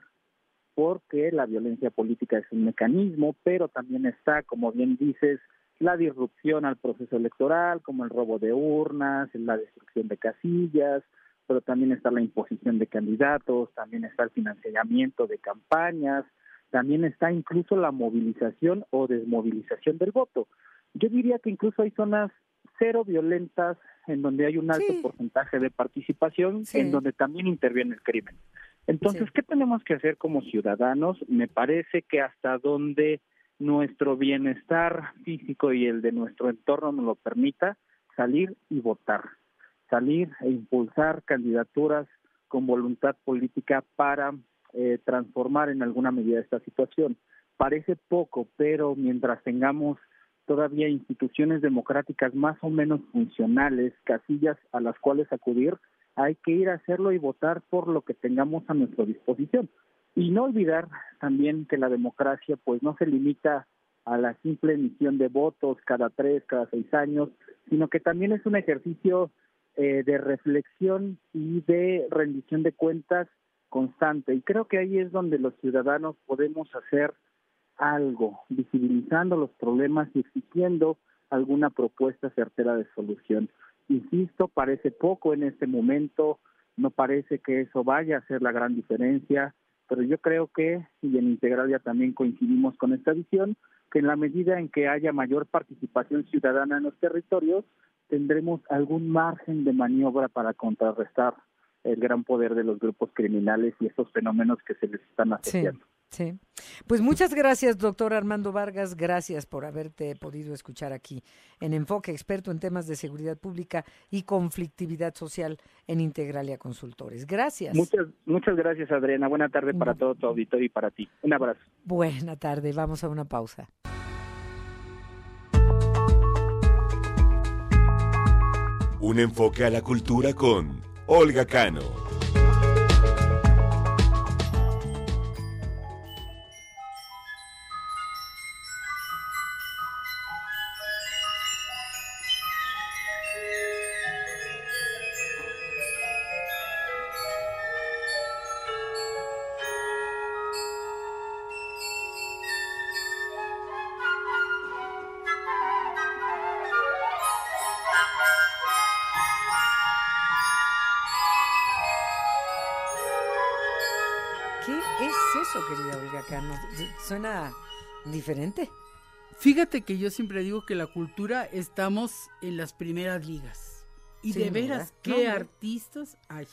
porque la violencia política es un mecanismo, pero también está, como bien dices, la disrupción al proceso electoral, como el robo de urnas, la destrucción de casillas, pero también está la imposición de candidatos, también está el financiamiento de campañas, también está incluso la movilización o desmovilización del voto. Yo diría que incluso hay zonas cero violentas en donde hay un alto porcentaje de participación, en donde también interviene el crimen. Entonces, ¿qué tenemos que hacer como ciudadanos? Me parece que hasta donde nuestro bienestar físico y el de nuestro entorno nos lo permita, salir y votar, salir e impulsar candidaturas con voluntad política para eh, transformar en alguna medida esta situación. Parece poco, pero mientras tengamos todavía instituciones democráticas más o menos funcionales, casillas a las cuales acudir, hay que ir a hacerlo y votar por lo que tengamos a nuestra disposición. Y no olvidar también que la democracia pues no se limita a la simple emisión de votos cada tres, cada seis años, sino que también es un ejercicio eh, de reflexión y de rendición de cuentas constante. Y creo que ahí es donde los ciudadanos podemos hacer algo, visibilizando los problemas y exigiendo alguna propuesta certera de solución. Insisto, parece poco en este momento, no parece que eso vaya a ser la gran diferencia, pero yo creo que, y en Integral ya también coincidimos con esta visión, que en la medida en que haya mayor participación ciudadana en los territorios, tendremos algún margen de maniobra para contrarrestar el gran poder de los grupos criminales y esos fenómenos que se les están asociando. Sí, Pues muchas gracias, doctor Armando Vargas. Gracias por haberte podido escuchar aquí en Enfoque, experto en temas de seguridad pública y conflictividad social en Integralia Consultores. Gracias. Muchas, muchas gracias, Adriana. Buena tarde para todo tu auditorio y para ti. Un abrazo. Buena tarde. Vamos a una pausa. Un enfoque a la cultura con Olga Cano. Diferente. Fíjate que yo siempre digo que la cultura estamos en las primeras ligas. Y de veras, qué artistas hay.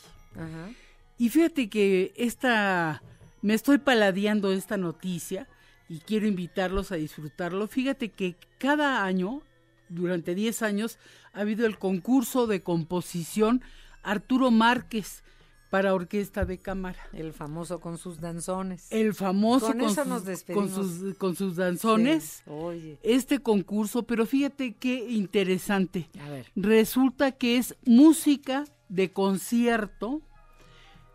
Y fíjate que esta, me estoy paladeando esta noticia y quiero invitarlos a disfrutarlo. Fíjate que cada año, durante 10 años, ha habido el concurso de composición Arturo Márquez para orquesta de cámara. El famoso con sus danzones. El famoso con, sus, con, sus, danzones. Este concurso, pero fíjate qué interesante. A ver. Resulta que es música de concierto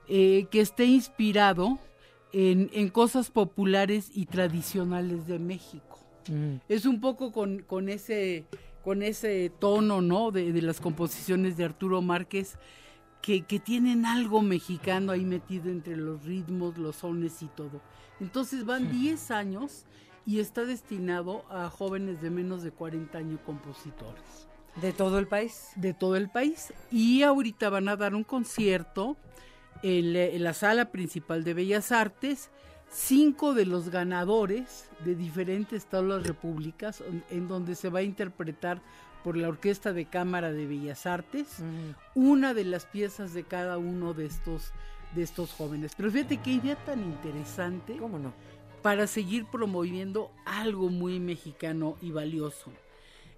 eh, que esté inspirado en, en, cosas populares y tradicionales de México. Mm. Es un poco con, con, ese, con ese tono, ¿no? De, de las composiciones de Arturo Márquez que, tienen algo mexicano ahí metido entre los ritmos, los sones y todo. Entonces van 10 años y está destinado a jóvenes de menos de 40 años compositores. ¿De todo el país? De todo el país. Y ahorita van a dar un concierto en la, sala principal de Bellas Artes. Cinco de los ganadores de diferentes tablas repúblicas, en donde se va a interpretar por la Orquesta de Cámara de Bellas Artes, una de las piezas de cada uno de estos, de estos jóvenes. Pero fíjate qué idea tan interesante. ¿Cómo no? Para seguir promoviendo algo muy mexicano y valioso.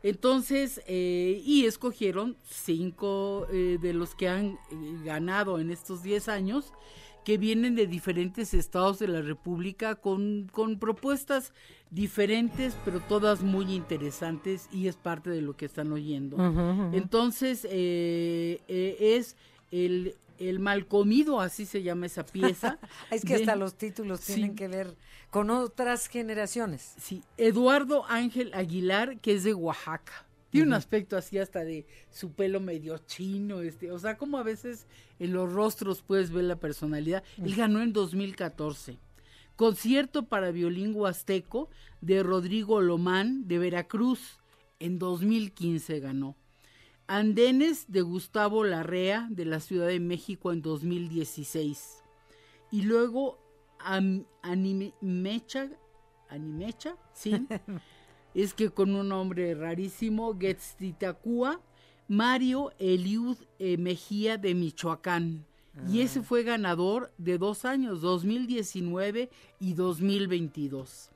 Entonces, eh, y escogieron cinco eh, de los que han eh, ganado en estos diez años que vienen de diferentes estados de la República con, con propuestas diferentes, pero todas muy interesantes y es parte de lo que están oyendo. Entonces, eh, eh, es el, el mal comido, así se llama esa pieza. es que hasta los títulos tienen que ver con otras generaciones. Sí, Eduardo Ángel Aguilar, que es de Oaxaca. Tiene un aspecto así hasta de su pelo medio chino, este, o sea, como a veces en los rostros puedes ver la personalidad. Él ganó en 2014. Concierto para violín huasteco de Rodrigo Lomán de Veracruz. En 2015 ganó. Andenes de Gustavo Larrea de la Ciudad de México en 2016. Y luego Animecha, Animecha, sí, es que con un nombre rarísimo, Getstitakua, Mario Eliud eh, Mejía de Michoacán. Y ese ah. fue ganador de dos años, 2019 y 2022.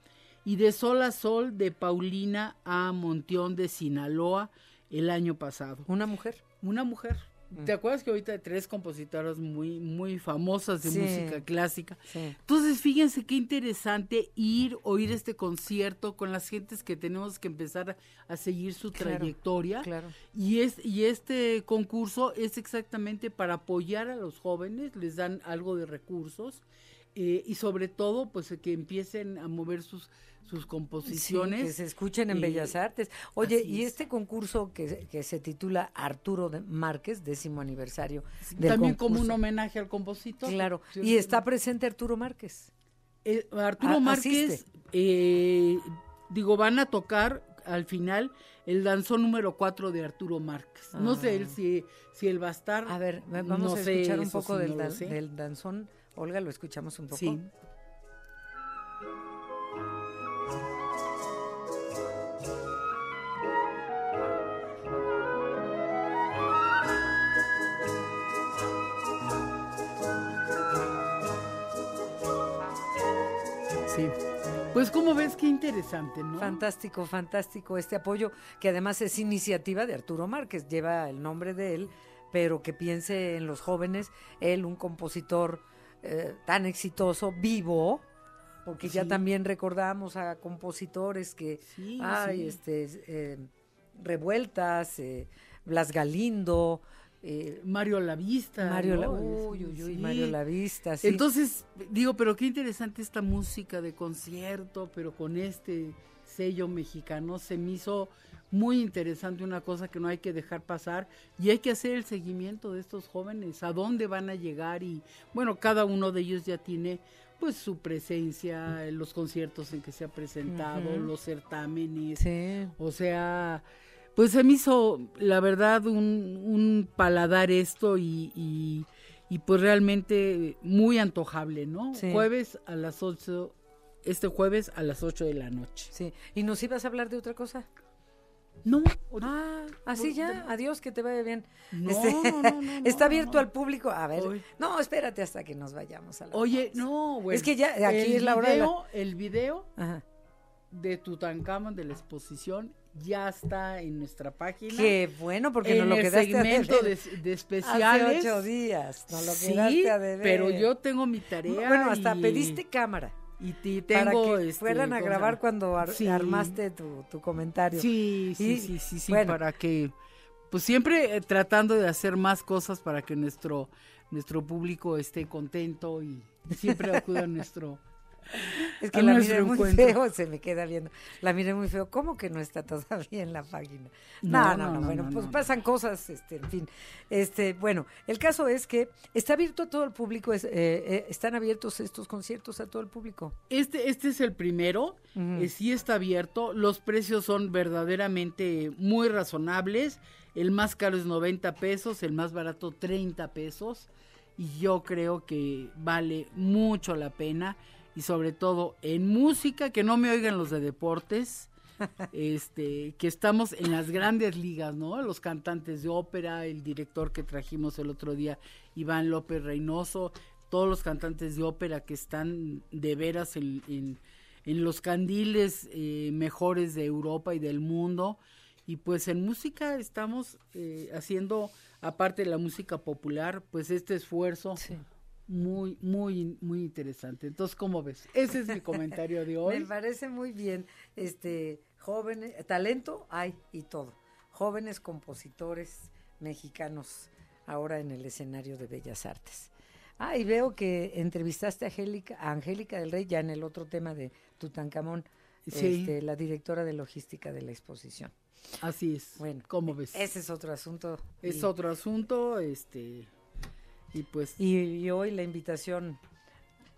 Y de Sol a Sol de Paulina A. Montión de Sinaloa el año pasado. ¿Una mujer? Una mujer. Mm. ¿Te acuerdas que ahorita hay tres compositoras muy, muy famosas de música clásica? Entonces, fíjense qué interesante ir, oír este concierto con las gentes que tenemos que empezar a, seguir su trayectoria. Y, es, y este concurso es exactamente para apoyar a los jóvenes, les dan algo de recursos eh, y sobre todo, pues que empiecen a mover sus sus composiciones. que se escuchen en Bellas Artes. Oye, y este concurso que, que, se titula Arturo de Márquez, décimo aniversario. También como un homenaje al compositor. Claro, y está presente Arturo Márquez. Eh, Arturo Márquez, eh, digo, van a tocar al final el danzón número 4 de Arturo Márquez. No sé él, ah. si, si él va a estar. A ver, vamos a escuchar un poco del, del danzón. Olga, lo escuchamos un poco. Sí. Pues como ves, qué interesante, ¿no? Fantástico, fantástico este apoyo, que además es iniciativa de Arturo Márquez, lleva el nombre de él, pero que piense en los jóvenes, él, un compositor eh, tan exitoso, vivo, porque ya también recordamos a compositores que hay, este, eh, revueltas, eh, Blas Galindo, eh, Mario Lavista. Mario, la, uy, uy, Mario Lavista, sí. Entonces, digo, pero qué interesante esta música de concierto, pero con este sello mexicano, se me hizo muy interesante una cosa que no hay que dejar pasar y hay que hacer el seguimiento de estos jóvenes, a dónde van a llegar y bueno, cada uno de ellos ya tiene pues su presencia, en los conciertos en que se ha presentado, los certámenes, o sea, pues se me hizo, la verdad, un, paladar esto y, y pues realmente muy antojable, ¿no? Jueves a las 8, este jueves a las 8 de la noche. Sí, ¿y nos ibas a hablar de otra cosa? No. Ah, así ya, adiós, que te vaya bien. No, Este, no, no, no, está abierto al público. A ver, Oye. no, espérate hasta que nos vayamos a la Oye, no, bueno. Es que ya aquí el es la hora de la- video- El video Ajá. De Tutankamón de la exposición ya está en nuestra página. Qué bueno, porque en nos lo quedaste a segmento de, deber. de especiales. Hace ocho días, nos lo sí, quedaste a deber. pero yo tengo mi tarea. Bueno, hasta y- pediste cámara. Y te para tengo, que este, fueran a ¿cómo se grabar cuando ar- Sí. armaste tu, tu comentario. Sí, sí, Y, sí, sí, sí, bueno, para que, pues siempre eh, tratando de hacer más cosas para que nuestro, nuestro público esté contento y siempre acuda a nuestro, Es que a la miré muy encuentro. feo, se me queda viendo. La miré muy feo. ¿Cómo que no está todavía en la página? No, No, no, no. no, no, bueno, no, pues pasan cosas, este, en fin. Este, bueno, el caso es que está abierto a todo el público. es, eh, eh, están abiertos estos conciertos a todo el público. Este, este es el primero, eh, sí está abierto, los precios son verdaderamente muy razonables, el más caro es 90 pesos, el más barato 30 pesos, y yo creo que vale mucho la pena, y sobre todo en música, que no me oigan los de deportes, este, que estamos en las grandes ligas, ¿no? Los cantantes de ópera, el director que trajimos el otro día, Iván López Reynoso, todos los cantantes de ópera que están de veras en, en- en los candiles eh, mejores de Europa y del mundo. Y pues en música estamos eh, haciendo, aparte de la música popular, pues este esfuerzo muy, muy, muy interesante. Entonces, ¿cómo ves? Ese es mi comentario de hoy. Me parece muy bien. Este, jóvenes, talento hay y todo. Jóvenes compositores mexicanos ahora en el escenario de Bellas Artes. Ah, y veo que entrevistaste a Angélica, a Angélica del Rey ya en el otro tema de Tutankamón, Sí. este, la directora de logística de la exposición. Así es. Bueno, ¿cómo ves? Ese es otro asunto. Es y- otro asunto, este, y pues... Y, y hoy la invitación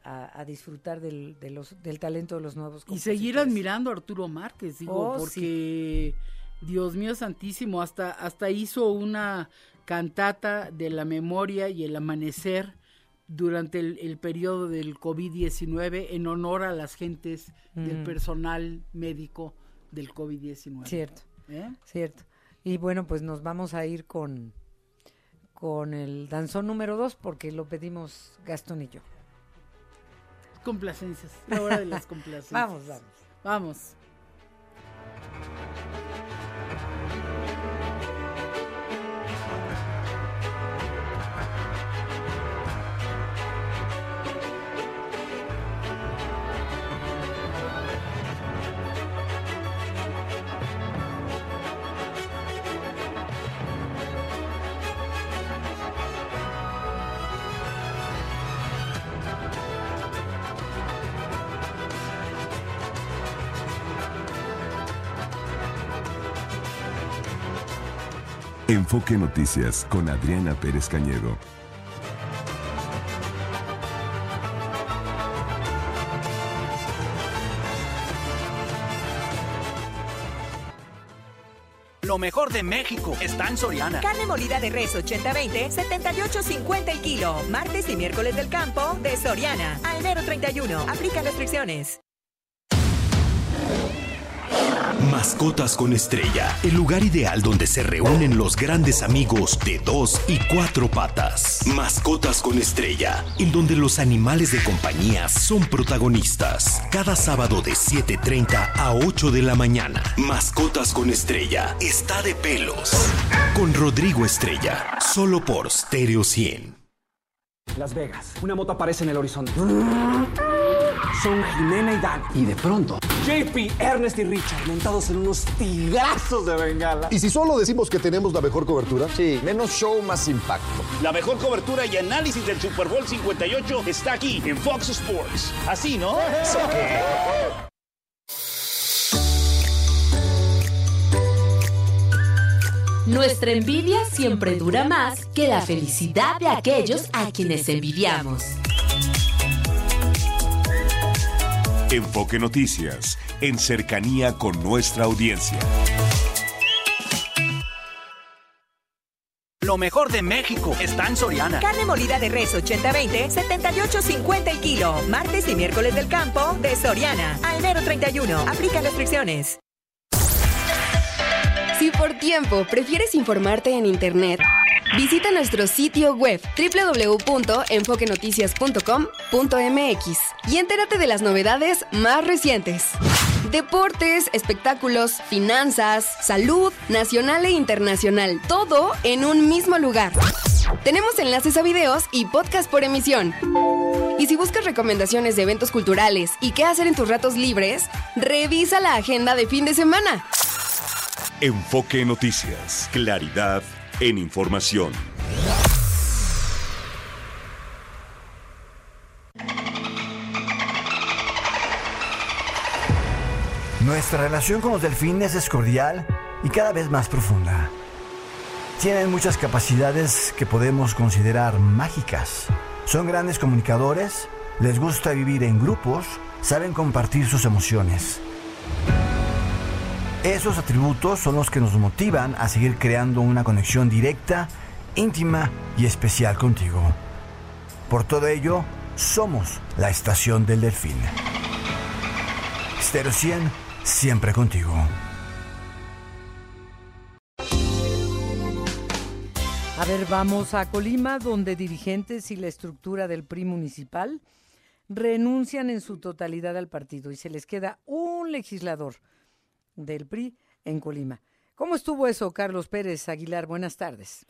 a, a disfrutar del, de los, del talento de los nuevos Y seguir admirando a Arturo Márquez, digo, Oh, porque Dios mío santísimo, hasta, hasta hizo una cantata de la memoria y el amanecer durante el, el periodo del COVID-19 en honor a las gentes del Mm. personal médico del COVID-19. Cierto, ¿Eh? cierto. Y bueno, pues nos vamos a ir con, con el danzón número dos porque lo pedimos Gastón y yo. Complacencias, la hora de las complacencias. Vamos, vamos. Vamos. Enfoque Noticias con Adriana Pérez Cañedo. Lo mejor de México está en Soriana. Carne molida de res 80-20, 78.50 el kilo. Martes y miércoles del campo de Soriana. A enero 31. Aplica restricciones. Mascotas con Estrella, el lugar ideal donde se reúnen los grandes amigos de dos y cuatro patas. Mascotas con Estrella, en donde los animales de compañía son protagonistas. Cada sábado de 7.30 a 8 de la mañana. Mascotas con Estrella está de pelos. Con Rodrigo Estrella, solo por Stereo 100. Las Vegas. Una moto aparece en el horizonte. Son Jimena y Dan. Y de pronto, JP, Ernest y Richard montados en unos tigrazos de bengala. ¿Y si solo decimos que tenemos la mejor cobertura? Sí, menos show, más impacto. La mejor cobertura y análisis del Super Bowl 58 está aquí en Fox Sports. Así, ¿no? Nuestra envidia siempre dura más que la felicidad de aquellos a quienes envidiamos. Enfoque Noticias, en cercanía con nuestra audiencia. Lo mejor de México está en Soriana. Carne molida de res 80-20, 78-50 el kilo. Martes y miércoles del campo de Soriana. A enero 31. Aplica restricciones. Si por tiempo prefieres informarte en Internet, visita nuestro sitio web www.enfoquenoticias.com.mx y entérate de las novedades más recientes. Deportes, espectáculos, finanzas, salud, nacional e internacional, todo en un mismo lugar. Tenemos enlaces a videos y podcast por emisión. Y si buscas recomendaciones de eventos culturales y qué hacer en tus ratos libres, revisa la agenda de fin de semana. Enfoque Noticias, claridad en información. Nuestra relación con los delfines es cordial y cada vez más profunda. Tienen muchas capacidades que podemos considerar mágicas. Son grandes comunicadores, les gusta vivir en grupos, saben compartir sus emociones. Esos atributos son los que nos motivan a seguir creando una conexión directa, íntima y especial contigo. Por todo ello, somos la estación del delfín. Stereo 100 siempre contigo. A ver, vamos a Colima, donde dirigentes y la estructura del PRI municipal renuncian en su totalidad al partido y se les queda un legislador del PRI en Colima. ¿Cómo estuvo eso, Carlos Pérez Aguilar? Buenas tardes.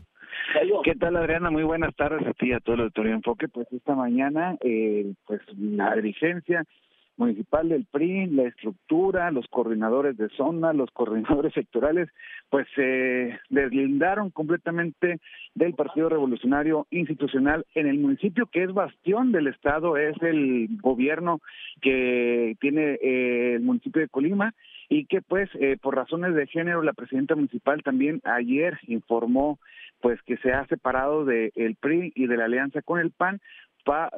¿Qué tal, Adriana? Muy buenas tardes a ti y a todo el auditorio Enfoque. Pues esta mañana, eh, pues la dirigencia municipal del PRI, la estructura, los coordinadores de zona, los coordinadores sectorales, pues se deslindaron completamente del Partido Revolucionario Institucional en el municipio que es bastión del Estado, es el gobierno que tiene eh, el municipio de Colima y que pues eh, por razones de género la presidenta municipal también ayer informó pues que se ha separado del PRI y de la alianza con el PAN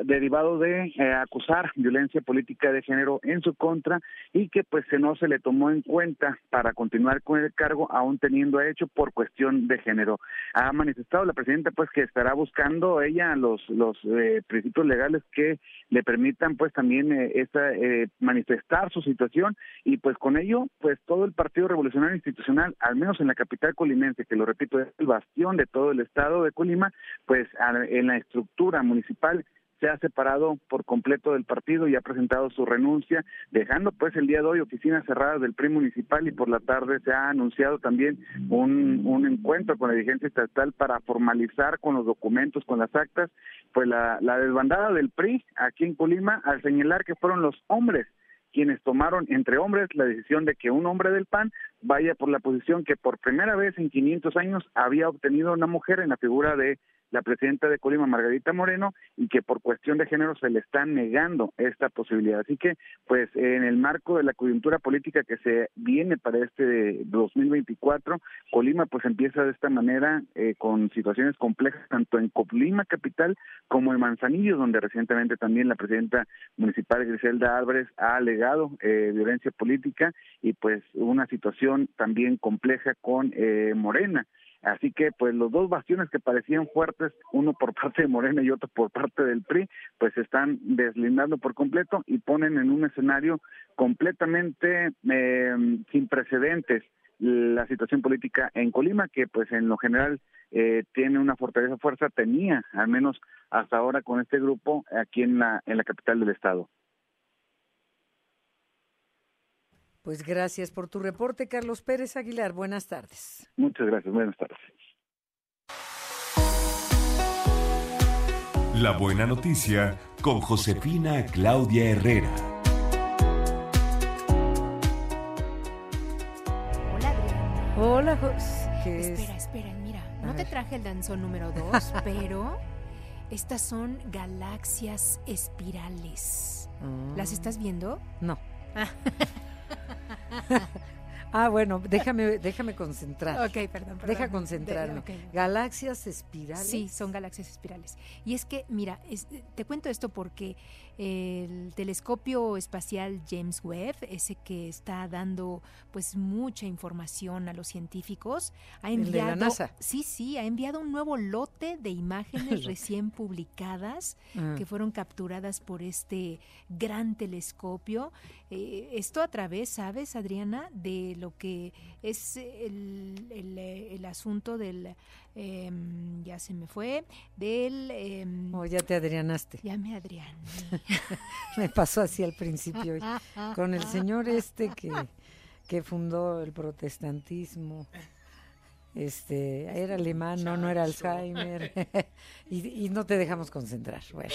derivado de eh, acusar violencia política de género en su contra y que pues no se le tomó en cuenta para continuar con el cargo aún teniendo hecho por cuestión de género. Ha manifestado la presidenta pues que estará buscando ella los los eh, principios legales que le permitan pues también eh, esta, eh, manifestar su situación y pues con ello pues todo el Partido Revolucionario Institucional, al menos en la capital colimense, que lo repito es el bastión de todo el estado de Colima, pues en la estructura municipal se ha separado por completo del partido y ha presentado su renuncia, dejando pues el día de hoy oficinas cerradas del PRI municipal y por la tarde se ha anunciado también un, un encuentro con la dirigencia estatal para formalizar con los documentos, con las actas, pues la, la desbandada del PRI aquí en Colima al señalar que fueron los hombres quienes tomaron entre hombres la decisión de que un hombre del PAN vaya por la posición que por primera vez en 500 años había obtenido una mujer en la figura de la presidenta de Colima, Margarita Moreno, y que por cuestión de género se le está negando esta posibilidad. Así que, pues, en el marco de la coyuntura política que se viene para este 2024, Colima, pues, empieza de esta manera eh, con situaciones complejas, tanto en Colima capital como en Manzanillo, donde recientemente también la presidenta municipal Griselda Álvarez ha alegado eh, violencia política y, pues, una situación también compleja con eh, Morena. Así que, pues, los dos bastiones que parecían fuertes, uno por parte de Morena y otro por parte del PRI, pues se están deslindando por completo y ponen en un escenario completamente eh, sin precedentes la situación política en Colima, que pues en lo general eh, tiene una fortaleza fuerza, tenía al menos hasta ahora con este grupo aquí en la, en la capital del estado. Pues gracias por tu reporte, Carlos Pérez Aguilar. Buenas tardes. Muchas gracias. Buenas tardes. La buena noticia con Josefina Claudia Herrera. Hola, Adriana. Hola, José. Espera, espera, mira. No te traje el danzón número dos, pero estas son galaxias espirales. ¿Las estás viendo? No. Ah, bueno, déjame, déjame concentrar. Ok, perdón, perdón. Deja concentrarme. Galaxias espirales. Sí, son galaxias espirales. Y es que, mira, te cuento esto porque el telescopio espacial James Webb, ese que está dando pues mucha información a los científicos, ha enviado la NASA. Sí, sí, ha enviado un nuevo lote de imágenes recién publicadas ah. que fueron capturadas por este gran telescopio. Eh, esto a través, ¿sabes, Adriana, de lo que es el, el asunto del Em, ya se me fue, del... Em, oh, ya te adrianaste. Ya me adriané. me pasó así al principio, con el señor este que, que fundó el protestantismo. Este, era alemán, no, no era Alzheimer. y, y no te dejamos concentrar. Bueno.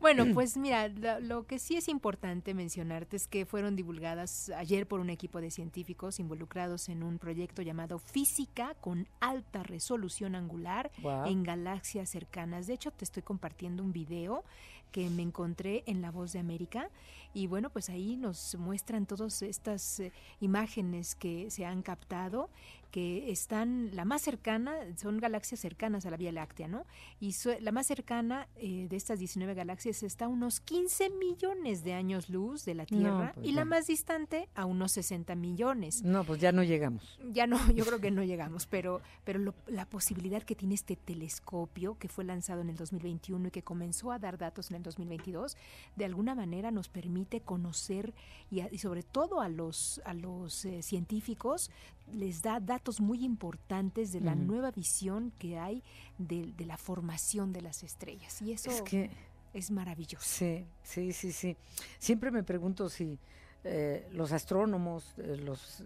Bueno, pues mira, lo, que sí es importante mencionarte es que fueron divulgadas ayer por un equipo de científicos involucrados en un proyecto llamado Física con alta resolución angular en galaxias cercanas. De hecho, te estoy compartiendo un video que me encontré en La Voz de América y bueno, pues ahí nos muestran todas estas eh, imágenes que se han captado que están, la más cercana, son galaxias cercanas a la Vía Láctea, ¿no? Y la más cercana eh, de estas 19 galaxias está a unos 15 millones de años luz de la Tierra pues y la más distante a unos 60 millones. No, pues ya no llegamos. Ya no, yo creo que no llegamos, pero, pero la posibilidad que tiene este telescopio que fue lanzado en el 2021 y que comenzó a dar datos en el 2022, de alguna manera nos permite conocer y, sobre todo a los, a los eh, científicos les da datos muy importantes de la nueva visión que hay de, la formación de las estrellas. Y eso es, que, es maravilloso. Sí, sí, sí, sí. Siempre me pregunto si eh, los astrónomos, eh, los,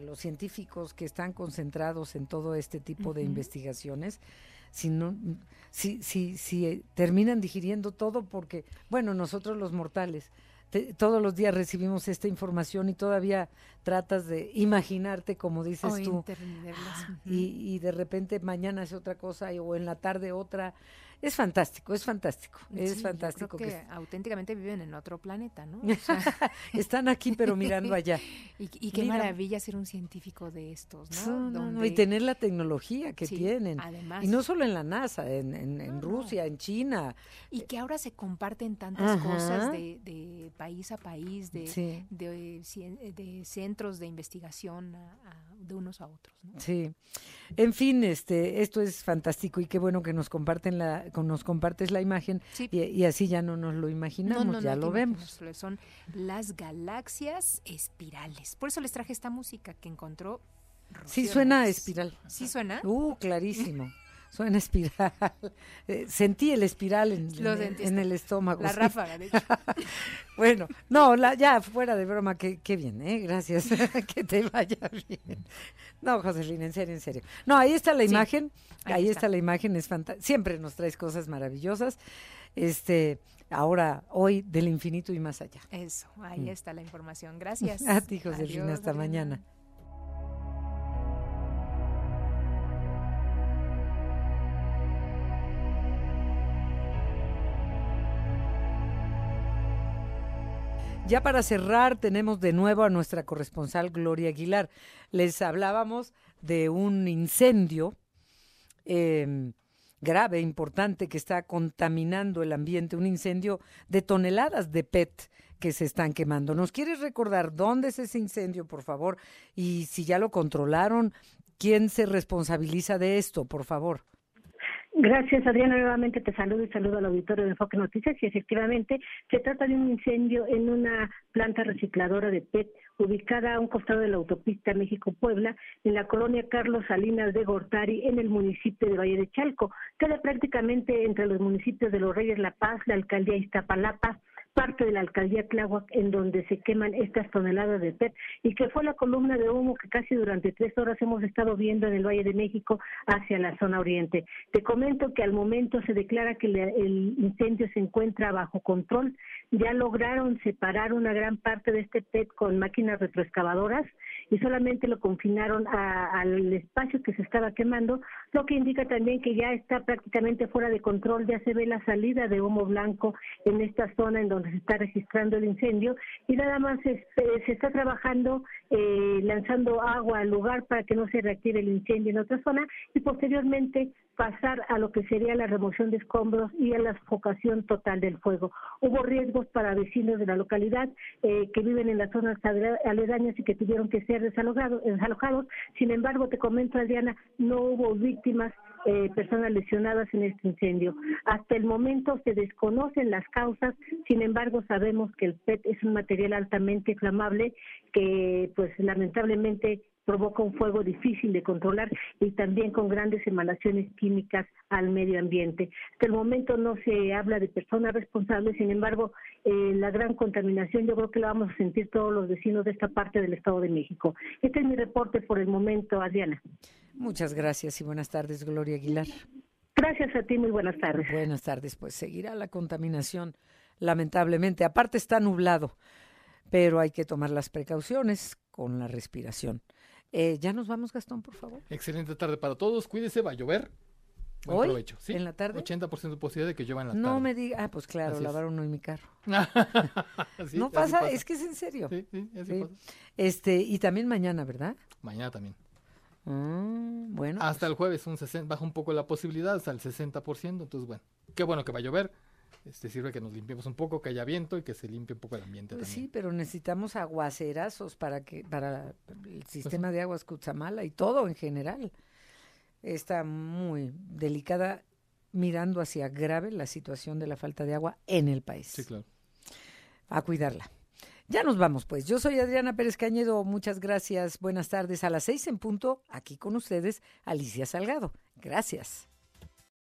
los científicos que están concentrados en todo este tipo de investigaciones, si no si, si, si terminan digiriendo todo porque bueno nosotros los mortales todos los días recibimos esta información y todavía tratas de imaginarte, como dices tú, y, y, de repente mañana es otra cosa o en la tarde otra es fantástico, es fantástico, es fantástico. que, auténticamente viven en otro planeta, ¿no? Están aquí pero mirando allá. y, qué maravilla ser un científico de estos, ¿no? y tener la tecnología que tienen. Además. Y no solo en la NASA, en, Rusia, en China. Y que ahora se comparten tantas cosas de, país a país, de, de, centros de investigación de unos a otros. ¿no? Sí. En fin, este, esto es fantástico y qué bueno que nos comparten la nos compartes la imagen y, así ya no nos lo imaginamos, ya lo vemos. Son las galaxias espirales. Por eso les traje esta música que encontró. sí, suena a espiral. Sí, suena. Uh, clarísimo. Suena espiral. Eh, sentí el espiral en, en, el estómago. La ráfaga, de hecho. bueno, no, la, ya fuera de broma, qué, qué bien, ¿eh? Gracias. que te vaya bien. No, Josefina, en serio, en serio. No, ahí está la imagen. ahí, está. la imagen, es fantástica. Siempre nos traes cosas maravillosas. Este, ahora, hoy, del infinito y más allá. Eso, ahí mm. está la información. Gracias. A ti, Josefina, hasta mañana. Ya para cerrar, tenemos de nuevo a nuestra corresponsal Gloria Aguilar. Les hablábamos de un incendio em, grave, importante, que está contaminando el ambiente, un incendio de toneladas de PET que se están quemando. ¿Nos quieres recordar dónde es ese incendio, por favor? Y si ya lo controlaron, ¿quién se responsabiliza de esto, por favor? Gracias, Adriana. Nuevamente te saludo y saludo al auditorio de Enfoque Noticias. Y efectivamente, se trata de un incendio en una planta recicladora de PET ubicada a un costado de la autopista México-Puebla, en la colonia Carlos Salinas de Gortari, en el municipio de Valle de Chalco. Queda prácticamente entre los municipios de Los Reyes La Paz, la alcaldía Iztapalapa, parte de la alcaldía Tláhuac en donde se queman estas toneladas de PET y que fue la columna de humo que casi durante tres horas hemos estado viendo en el Valle de México hacia la zona oriente. Te comento que al momento se declara que el incendio se encuentra bajo control. Ya lograron separar una gran parte de este PET con máquinas retroexcavadoras y solamente lo confinaron al espacio que se estaba quemando, lo que indica también que ya está prácticamente fuera de control, ya se ve la salida de humo blanco en esta zona en donde se está registrando el incendio y nada más se, se está trabajando eh, lanzando agua al lugar para que no se reactive el incendio en otra zona y posteriormente pasar a lo que sería la remoción de escombros y a la sofocación total del fuego. Hubo riesgos para vecinos de la localidad eh, que viven en las zonas aledañas y que tuvieron que ser desalojados, desalojados. Sin embargo, te comento, Adriana, no hubo víctimas eh, personas lesionadas en este incendio. Hasta el momento se desconocen las causas, sin embargo sabemos que el PET es un material altamente inflamable que pues lamentablemente provoca un fuego difícil de controlar y también con grandes emanaciones químicas al medio ambiente. Hasta el momento no se habla de personas responsables, sin embargo, eh, la gran contaminación yo creo que la vamos a sentir todos los vecinos de esta parte del Estado de México. Este es mi reporte por el momento, Adriana. Muchas gracias y buenas tardes, Gloria Aguilar. Gracias a ti, muy buenas tardes. Buenas tardes, pues seguirá la contaminación, lamentablemente. Aparte está nublado, pero hay que tomar las precauciones con la respiración. Eh, ya nos vamos, Gastón, por favor. Excelente tarde para todos. Cuídese, va a llover. Buen ¿Hoy? provecho. ¿Sí? ¿En la tarde? 80% de posibilidad de que llueva en la no tarde. No me diga, ah, pues claro, Así lavaron hoy mi carro. Sí, no pasa, pasa. es que es en serio. Sí, sí, así Sí. pasa. Este, y también mañana, ¿verdad? Mañana también. Ah, bueno. Hasta el jueves un 60, baja un poco la posibilidad, hasta el 60%. Entonces, bueno, qué bueno que va a llover. Este sirve que nos limpiemos un poco, que haya viento y que se limpie un poco el ambiente Pues también. sí, pero necesitamos aguacerazos para que para Pues el sistema de aguas Cutzamala y todo en general. Está muy delicada mirando hacia grave la situación de la falta de agua en el país. Sí, claro. A cuidarla. Ya nos vamos, pues. Yo soy Adriana Pérez Cañedo. Muchas gracias. Buenas tardes. A las seis en punto, aquí con ustedes, Alicia Salgado. Gracias.